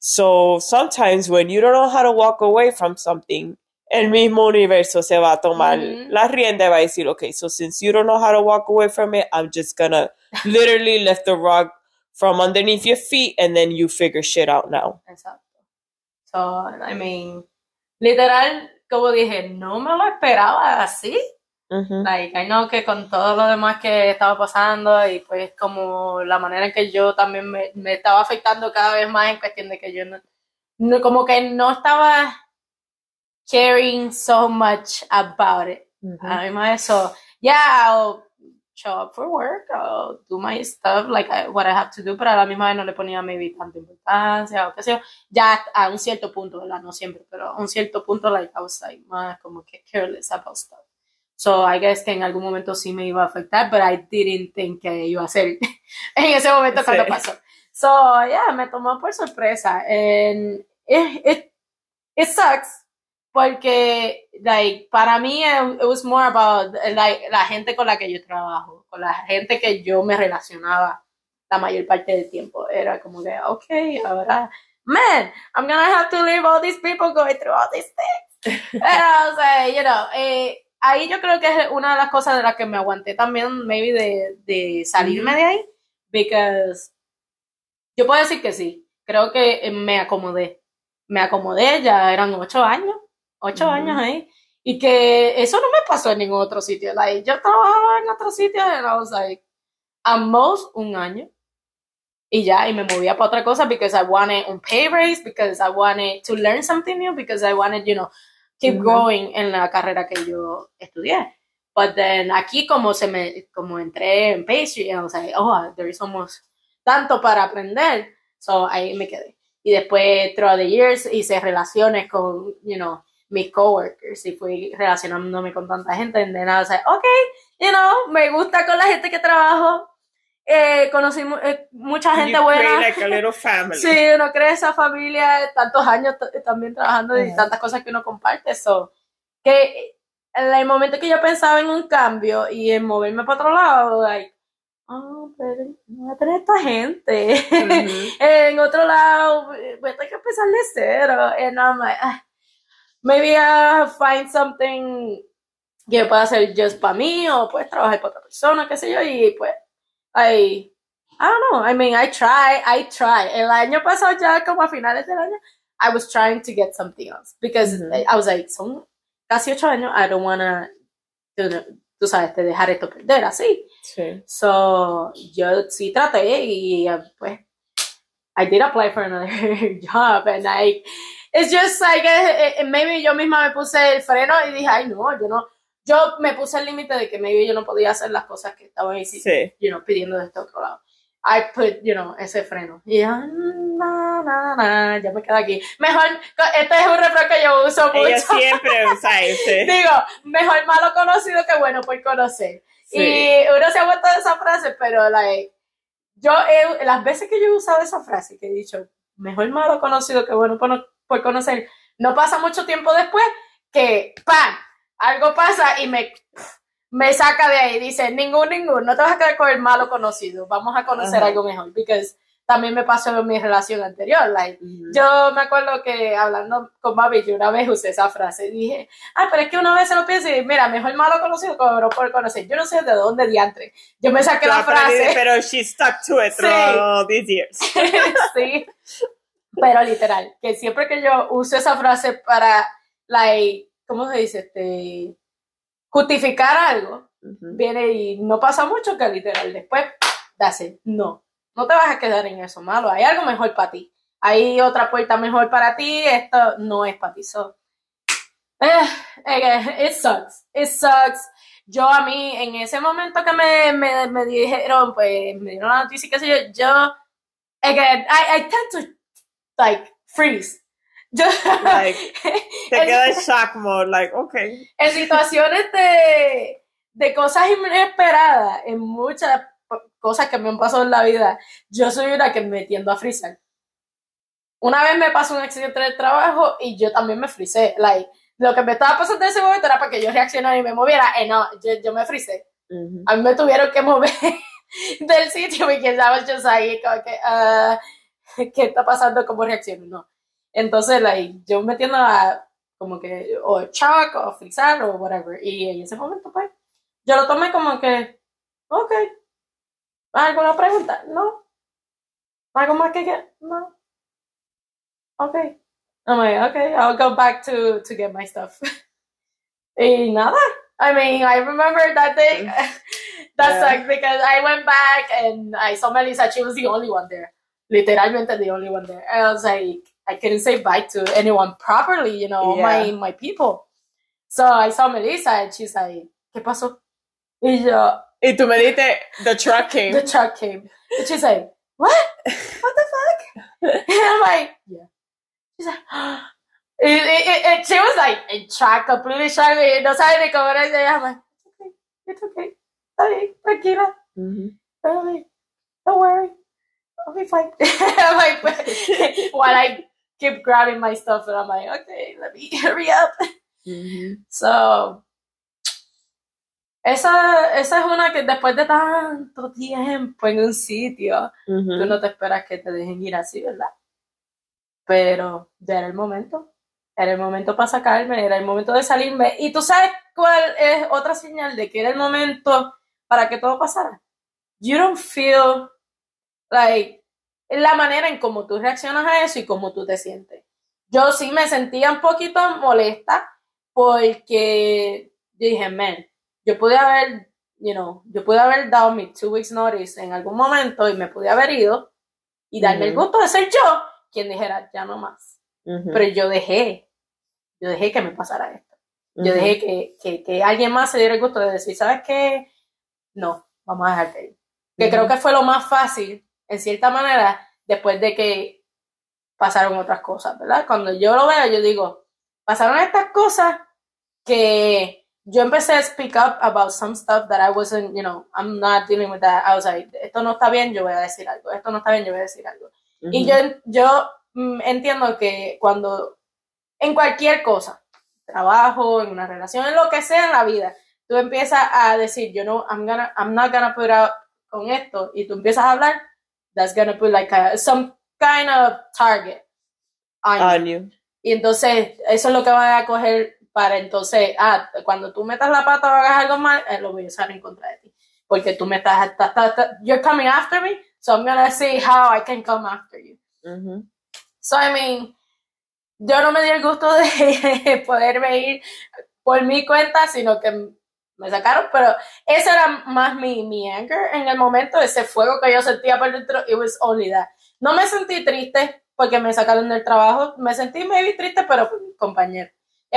So sometimes when you don't know how to walk away from something, el mismo universo se va a tomar Ujú. la rienda y va a decir, okay, so since you don't know how to walk away from it, I'm just gonna literally lift the rug from underneath your feet and then you figure shit out now. Exacto. So, I mean, literal, como dije, no me lo esperaba así. Mhm. Like, I know que con todo lo demás que estaba pasando y pues como la manera en que yo también me, me estaba afectando cada vez más en cuestión de que yo no, no- como que no estaba caring so much about it. Mhm. I'm eso, yeah, I'll show up for work, I'll do my stuff, like I- what I have to do, pero a la misma vez no le ponía maybe tanta importancia o qué sé yo. Ya a un cierto punto, ¿verdad? No siempre, pero a un cierto punto, like, I was like, más como que careless about stuff. So I guess que en algún momento sí me iba a afectar, but I didn't think que iba a ser [LAUGHS] en ese momento cuando Sí. pasó. So yeah, me tomó por sorpresa. And it, it, it sucks porque like para mí it, it was more about like la gente con la que yo trabajo, con la gente que yo me relacionaba la mayor parte del tiempo. Era como que, okay, ahora, man, I'm gonna have to leave all these people going through all these things. Pero, o sea, you know, eh, ahí yo creo que es una de las cosas de las que me aguanté también, maybe, de, de salirme de ahí, because yo puedo decir que sí, creo que eh, me acomodé, me acomodé, ya eran ocho años, ocho Ujú. años ahí, y que eso no me pasó en ningún otro sitio, like, yo trabajaba en otro sitio, and I was like, at most, un año, y ya, y me movía para otra cosa because I wanted un pay raise, because I wanted to learn something new, because I wanted, you know, keep Ujú. growing en la carrera que yo estudié. But then aquí como se me, como entré en pastry, I was like, oh, there is almost tanto para aprender. So ahí me quedé. Y después, throughout the years, hice relaciones con, you know, mis coworkers y fui relacionándome con tanta gente. And then I was like, okay, you know, me gusta con la gente que trabajo. Eh, conocí mu- eh, mucha gente You buena. like a little [LAUGHS] family. Sí, uno cree esa familia, tantos años también trabajando y tantas cosas que uno comparte. So, que en el momento que yo pensaba en un cambio y en moverme para otro lado, like, oh, pero no voy a tener esta gente. Ujú. [LAUGHS] en otro lado, voy a tener que empezar de cero. And I'm like, ah, maybe I'll find something que pueda hacer just para mí o pues trabajar para otra persona, qué sé yo, y pues ahí I don't know. I mean, I try, I try. El año pasado ya como a finales del año, I was trying to get something else because. I was like, son casi ocho años, I don't wanna, tú, tú sabes, te dejar esto perder así. Sí. So, yo sí traté y pues, I did apply for another [LAUGHS] job and I, it's just like, eh, eh, maybe yo misma me puse el freno y dije, ay no, yo no, yo me puse el límite de que maybe yo no podía hacer las cosas que estaban Sí. you know, pidiendo de este otro lado. I put, you know, ese freno. Y ya, na, na, na, ya me quedo aquí. Mejor, este es un refrán que yo uso mucho. Ella siempre [LAUGHS] usa ese. Digo, mejor malo conocido que bueno por conocer. Sí. Y uno se ha vuelto de esa frase, pero like, yo he- las veces que yo he usado esa frase, que he dicho, mejor malo conocido que bueno por, conocer, no pasa mucho tiempo después que, ¡pam! Algo pasa y me, me saca de ahí. Dice, ningún, ningún, no te vas a quedar con el malo conocido, vamos a conocer Ajá. algo mejor. Porque también me pasó en mi relación anterior. Like, yo me acuerdo que hablando con Mami, yo una vez usé esa frase y dije, ah, pero es que una vez se lo piensa y mira, mejor malo conocido que bueno por conocer. Yo no sé de dónde diantre. Yo me saqué la frase. Pero she stuck to it Sí. all these years. [LAUGHS] sí. Pero literal, que siempre que yo uso esa frase para, like, ¿cómo se dice? Este, justificar algo, viene y no pasa mucho que literal después, dase, no, no te vas a quedar en eso malo, hay algo mejor para ti, hay otra puerta mejor para ti, esto no es para ti. So, eh, eh, it sucks, it sucks. Yo a mí, en ese momento que me, me, me dijeron, pues, me dieron la noticia y qué sé yo, yo, again, I, I tend to, like, freeze. Yo, Like, [LAUGHS] Te queda en shock mode, like, okay. en situaciones de, de cosas inesperadas, en muchas cosas que me han pasado en la vida, yo soy una que me tiendo a frizar. Una vez me pasó un accidente en el trabajo y yo también me frisé. Like, lo que me estaba pasando en ese momento era para que yo reaccionara y me moviera. Y no, yo, yo me frisé. Ujú. A mí me tuvieron que mover [LAUGHS] del sitio porque estaba yo ahí como que, ah, ¿qué está pasando? ¿Cómo reacciono? No. Entonces, like, yo me tiendo a como que o shock o frizar o whatever. Y en ese momento, pues, yo lo tomé como que, ok. ¿Alguna pregunta? No. ¿Algo más que que? No. Ok. Oh I'm like, okay, I'll go back to, to get my stuff. [LAUGHS] y nada. I mean, I remember that day. Mm. [LAUGHS] That Yeah. sucked because I went back and I saw Melissa. She was the only one there. Literalmente the only one there. And I was like, I couldn't say bye to anyone properly, you know, Yeah. my, my people. So I saw Melissa and she's like, ¿qué pasó? Y yo, Y tú me diste the truck came. the truck came. And she's like, what? What the fuck? [LAUGHS] And I'm like, yeah. She's like, it, it, it, it- she was like in shock, completely shocked. y No sabe ni cómo era. Y I'm like, it's okay, it's okay. Está bien, tranquila. Ujú. Está bien. Don't worry. I'll be fine. [LAUGHS] I'm like, [LAUGHS] while I keep grabbing my stuff, and I'm like, okay, let me hurry up. Ujú. So, esa, esa es una que después de tanto tiempo en un sitio, tú Ujú. no te esperas que te dejen ir así, ¿verdad? Pero ya era el momento. Era el momento para sacarme, era el momento de salirme. Y tú sabes cuál es otra señal de que era el momento para que todo pasara. You don't feel like la manera en cómo tú reaccionas a eso y cómo tú te sientes. Yo sí me sentía un poquito molesta porque yo dije, man, yo pude haber, you know, yo pude haber dado mi two weeks notice en algún momento y me pude haber ido y darme el gusto de ser yo quien dijera, ya no más. Pero yo dejé, yo dejé que me pasara esto. Yo dejé que, que, que alguien más se diera el gusto de decir, ¿sabes qué? No, vamos a dejarte ir. Que creo que fue lo más fácil, en cierta manera, después de que pasaron otras cosas, ¿verdad? Cuando yo lo veo, yo digo, pasaron estas cosas que yo empecé a speak up about some stuff that I wasn't, you know, I'm not dealing with that. I was like, esto no está bien, yo voy a decir algo. Esto no está bien, yo voy a decir algo. Y yo, yo mm, entiendo que cuando, en cualquier cosa, trabajo, en una relación, en lo que sea en la vida, tú empiezas a decir, yo no, I'm gonna, I'm not gonna put out con esto, y tú empiezas a hablar, that's gonna put like a, some kind of target on you. On you. Y entonces, eso es lo que van a coger para entonces, ah, cuando tú metas la pata o hagas algo mal, eh, lo voy a usar en contra de ti. Porque tú me estás, estás- estás- estás- you're coming after me, So I'm gonna see how I can come after you. Ujú. So, I mean, yo no me di el gusto de [LAUGHS] poderme ir por mi cuenta, sino que me sacaron, pero ese era más mi, mi anger en el momento, ese fuego que yo sentía por dentro, it was only that. No me sentí triste porque me sacaron del trabajo, me sentí maybe triste, pero por.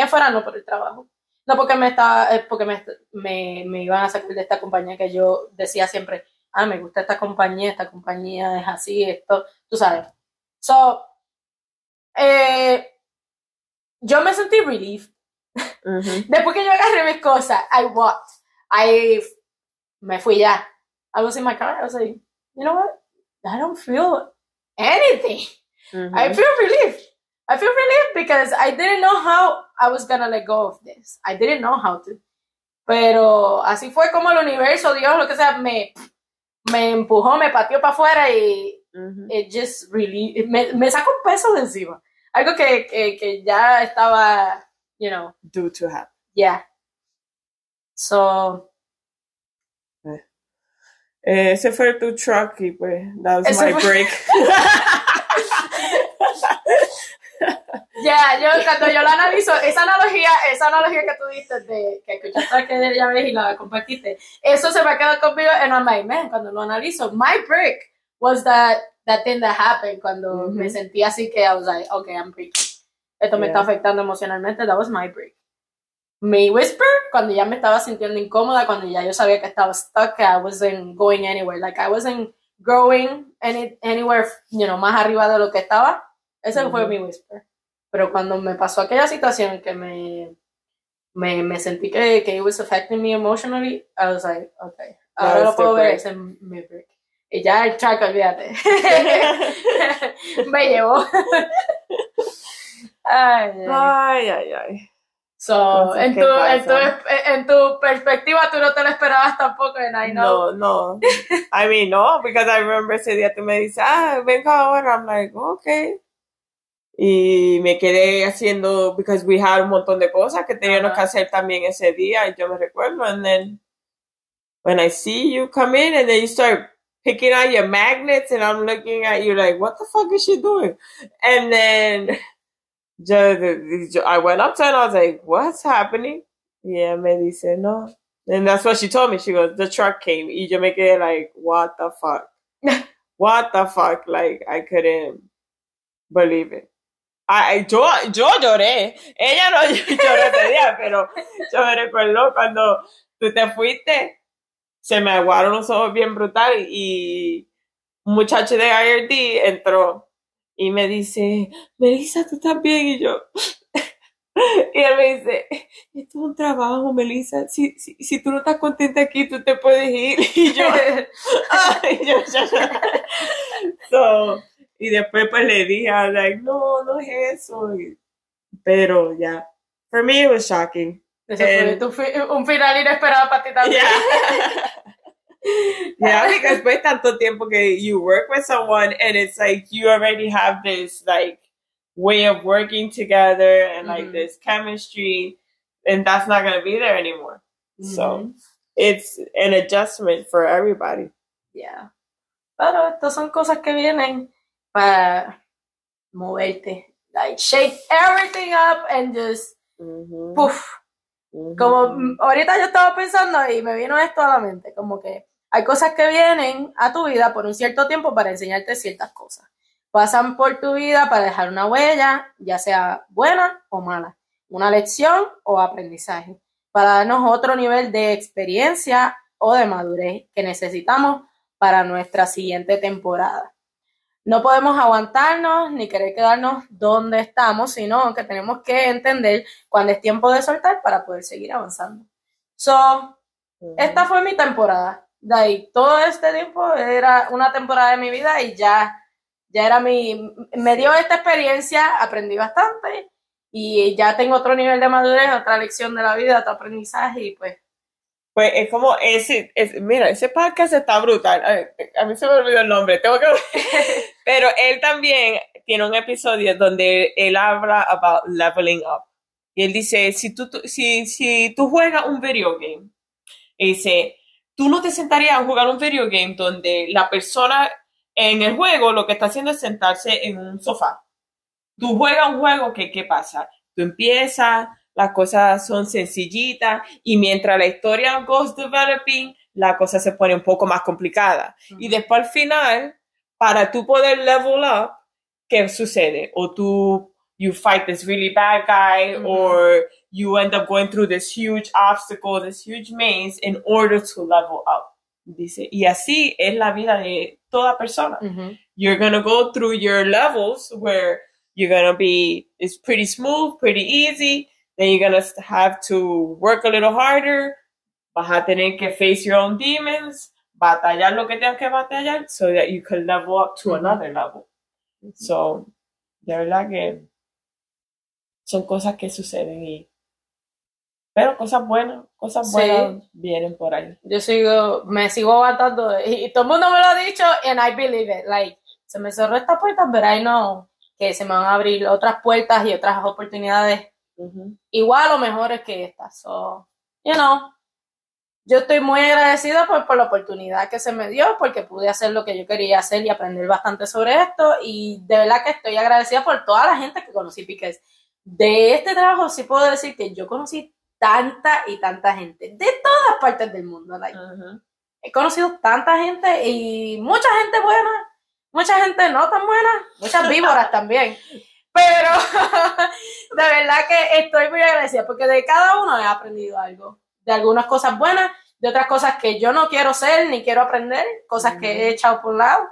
Fuera no por el trabajo. No porque me estaba, eh, porque me, me, me iban a sacar de esta compañía que yo decía siempre, ah, me gusta esta compañía, esta compañía es así, esto, tú sabes. So, eh, yo me sentí. Ujú. [LAUGHS] Después que yo agarré mis cosas, I walked. I me fui ya. I was in my car. I was like, you know what? I don't feel anything. I feel relieved. I feel relieved because I didn't know how I was gonna let go of this. I didn't know how to. Pero así fue como el universo, Dios, lo que sea, me, me empujó, me pateó para afuera y it just really, me, me sacó un peso de encima. Algo que, que, que ya estaba, you know, Due to happen. yeah. So, Eh, ese fue tu truck y pues that was my fue- break. [LAUGHS] [LAUGHS] ya, yo cuando yo la analizo, esa analogía, esa analogía que tú diste de que escuchaste que ya ves y la compartiste, eso se me ha quedado conmigo en I'm like, man, cuando lo analizo, my break was that, that thing that happened cuando Ujú. me sentí así que I was like, okay, I'm breaking. Esto me Yeah. está afectando emocionalmente, that was my break. Mi whisper, cuando ya me estaba sintiendo incómoda, cuando ya yo sabía que estaba stuck, que I wasn't going anywhere, like I wasn't growing any, anywhere, you know, más arriba de lo que estaba, ese fue Ujú. mi whisper. Pero cuando me pasó aquella situación que me, me, me sentí que, que it was affecting me emotionally, I was like, okay, ahora That lo puedo ver, ese es mi break. Y ya el track, olvídate. [LAUGHS] [LAUGHS] me llevó. [LAUGHS] Ay, ay. Ay, ay. So, en tu, en, tu, en tu perspectiva, tú no te lo esperabas tampoco, and I know. No, no. I mean, no, because I remember ese día tú me dices, ah, venga ahora. I'm like, okay. Y me quedé haciendo, because we had un montón de cosas que teníamos Ajá. que hacer también ese día, y yo me recuerdo, and then when I see you come in, and then you start picking out your magnets, and I'm looking at you like, what the fuck is she doing? And then [LAUGHS] yo- I went up to her and I was like, what's happening? Yeah, me dice, no. And that's what she told me. She goes, the truck came. Y yo me quedé like, what the fuck? [LAUGHS] what the fuck? Like, I couldn't believe it. I, I- yo, yo lloré. Ella no [LAUGHS] lloró ese día, pero yo me recuerdo cuando tú te fuiste, se me aguaron los ojos bien brutal y un muchacho de IRD entró y me dice, Melissa, ¿tú estás bien? Y yo, [LAUGHS] y él me dice, esto es un trabajo, Melissa, si, si, si tú no estás contenta aquí, tú te puedes ir. [LAUGHS] Y yo, ay, yo, yo, so, y después pues le dije, like, no, no es eso. Y- pero ya, for me it was shocking. Eso fue tu fi- un final inesperado para ti también. Yeah. [LAUGHS] yeah, because después tanto tiempo que you work with someone and it's like you already have this like way of working together and like Mhm. this chemistry and that's not going to be there anymore. So Ujú. it's an adjustment for everybody. Yeah. Pero estas son cosas que vienen para moverte. Like, shake everything up and just, Mhm. puff. Mhm. Como ahorita yo estaba pensando y me vino esto a la mente, como que hay cosas que vienen a tu vida por un cierto tiempo para enseñarte ciertas cosas. Pasan por tu vida para dejar una huella, ya sea buena o mala, una lección o aprendizaje, para darnos otro nivel de experiencia o de madurez que necesitamos para nuestra siguiente temporada. No podemos aguantarnos ni querer quedarnos donde estamos, sino que tenemos que entender cuando es tiempo de soltar para poder seguir avanzando. So, esta fue mi temporada. De ahí, todo este tiempo era una temporada de mi vida y ya, ya era mi, me dio esta experiencia, aprendí bastante y ya tengo otro nivel de madurez, otra lección de la vida, otro aprendizaje y pues, Pues es como ese, es- mira, ese podcast está brutal. Ay, A, mí se me olvidó el nombre, tengo que [LAUGHS] Pero él también tiene un episodio donde él habla about leveling up. Y él dice, si tú, si, si tú juegas un video game, dice, tú no te sentarías a jugar un video game donde la persona en el juego lo que está haciendo es sentarse en un sofá. Tú juegas un juego que, ¿qué pasa? Tú empiezas, las cosas son sencillitas y mientras la historia goes developing, la cosa se pone un poco más complicada. Y después al final, para tú poder level up, ¿qué sucede? O tú, you fight this really bad guy, Ujú. or you end up going through this huge obstacle, this huge maze in order to level up. Dice, y así es la vida de toda persona. Ujú. You're gonna go through your levels where you're gonna be, it's pretty smooth, pretty easy. Then you're gonna have to work a little harder. Vas a tener que face your own demons, batallar lo que tengas que batallar, so that you can level up to another level. So, de verdad que son cosas que suceden y, pero cosas buenas, cosas Sí. buenas vienen por ahí. Yo sigo, me sigo aguantando y, y todo el mundo me lo ha dicho and I believe it. Like, se me cerró esta puerta, pero I know que se me van a abrir otras puertas y otras oportunidades Ujú. igual o mejores que estas. So, you know, yo estoy muy agradecida por, por la oportunidad que se me dio, porque pude hacer lo que yo quería hacer y aprender bastante sobre esto. Y de verdad que estoy agradecida por toda la gente que conocí, porque de este trabajo sí puedo decir que yo conocí tanta y tanta gente de todas partes del mundo. Like, Ujú. he conocido tanta gente y mucha gente buena, mucha gente no tan buena, muchas víboras [LAUGHS] también. Pero [LAUGHS] de verdad que estoy muy agradecida porque de cada uno he aprendido algo. De algunas cosas buenas, de otras cosas que yo no quiero ser ni quiero aprender, cosas que he echado por un lado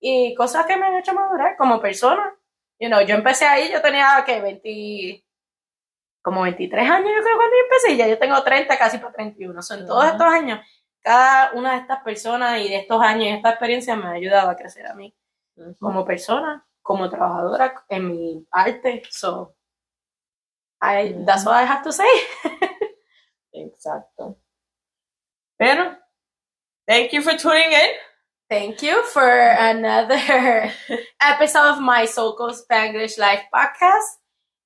y cosas que me han hecho madurar como persona. You know, yo empecé ahí, yo tenía que 20, como 23 años, yo creo cuando yo empecé, y ya yo tengo 30, casi para 31. So, en todos estos años, cada una de estas personas y de estos años y esta experiencia me ha ayudado a crecer a mí como persona, como trabajadora en mi arte. So, I, that's all I have to say. [LAUGHS] Exacto. Pero, thank you for tuning in. Thank you for another [LAUGHS] episode of my Soco Spanglish Life podcast.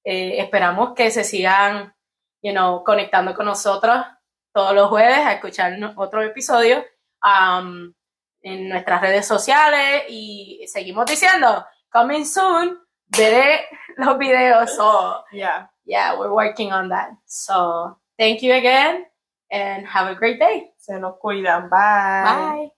Eh, esperamos que se sigan, you know, conectando con nosotros todos los jueves a escuchar otro episodio um, en nuestras redes sociales y seguimos diciendo, coming soon, veré los videos. So, Yeah. yeah, we're working on that. So, thank you again and have a great day. Se nos cuidan. Bye. Bye.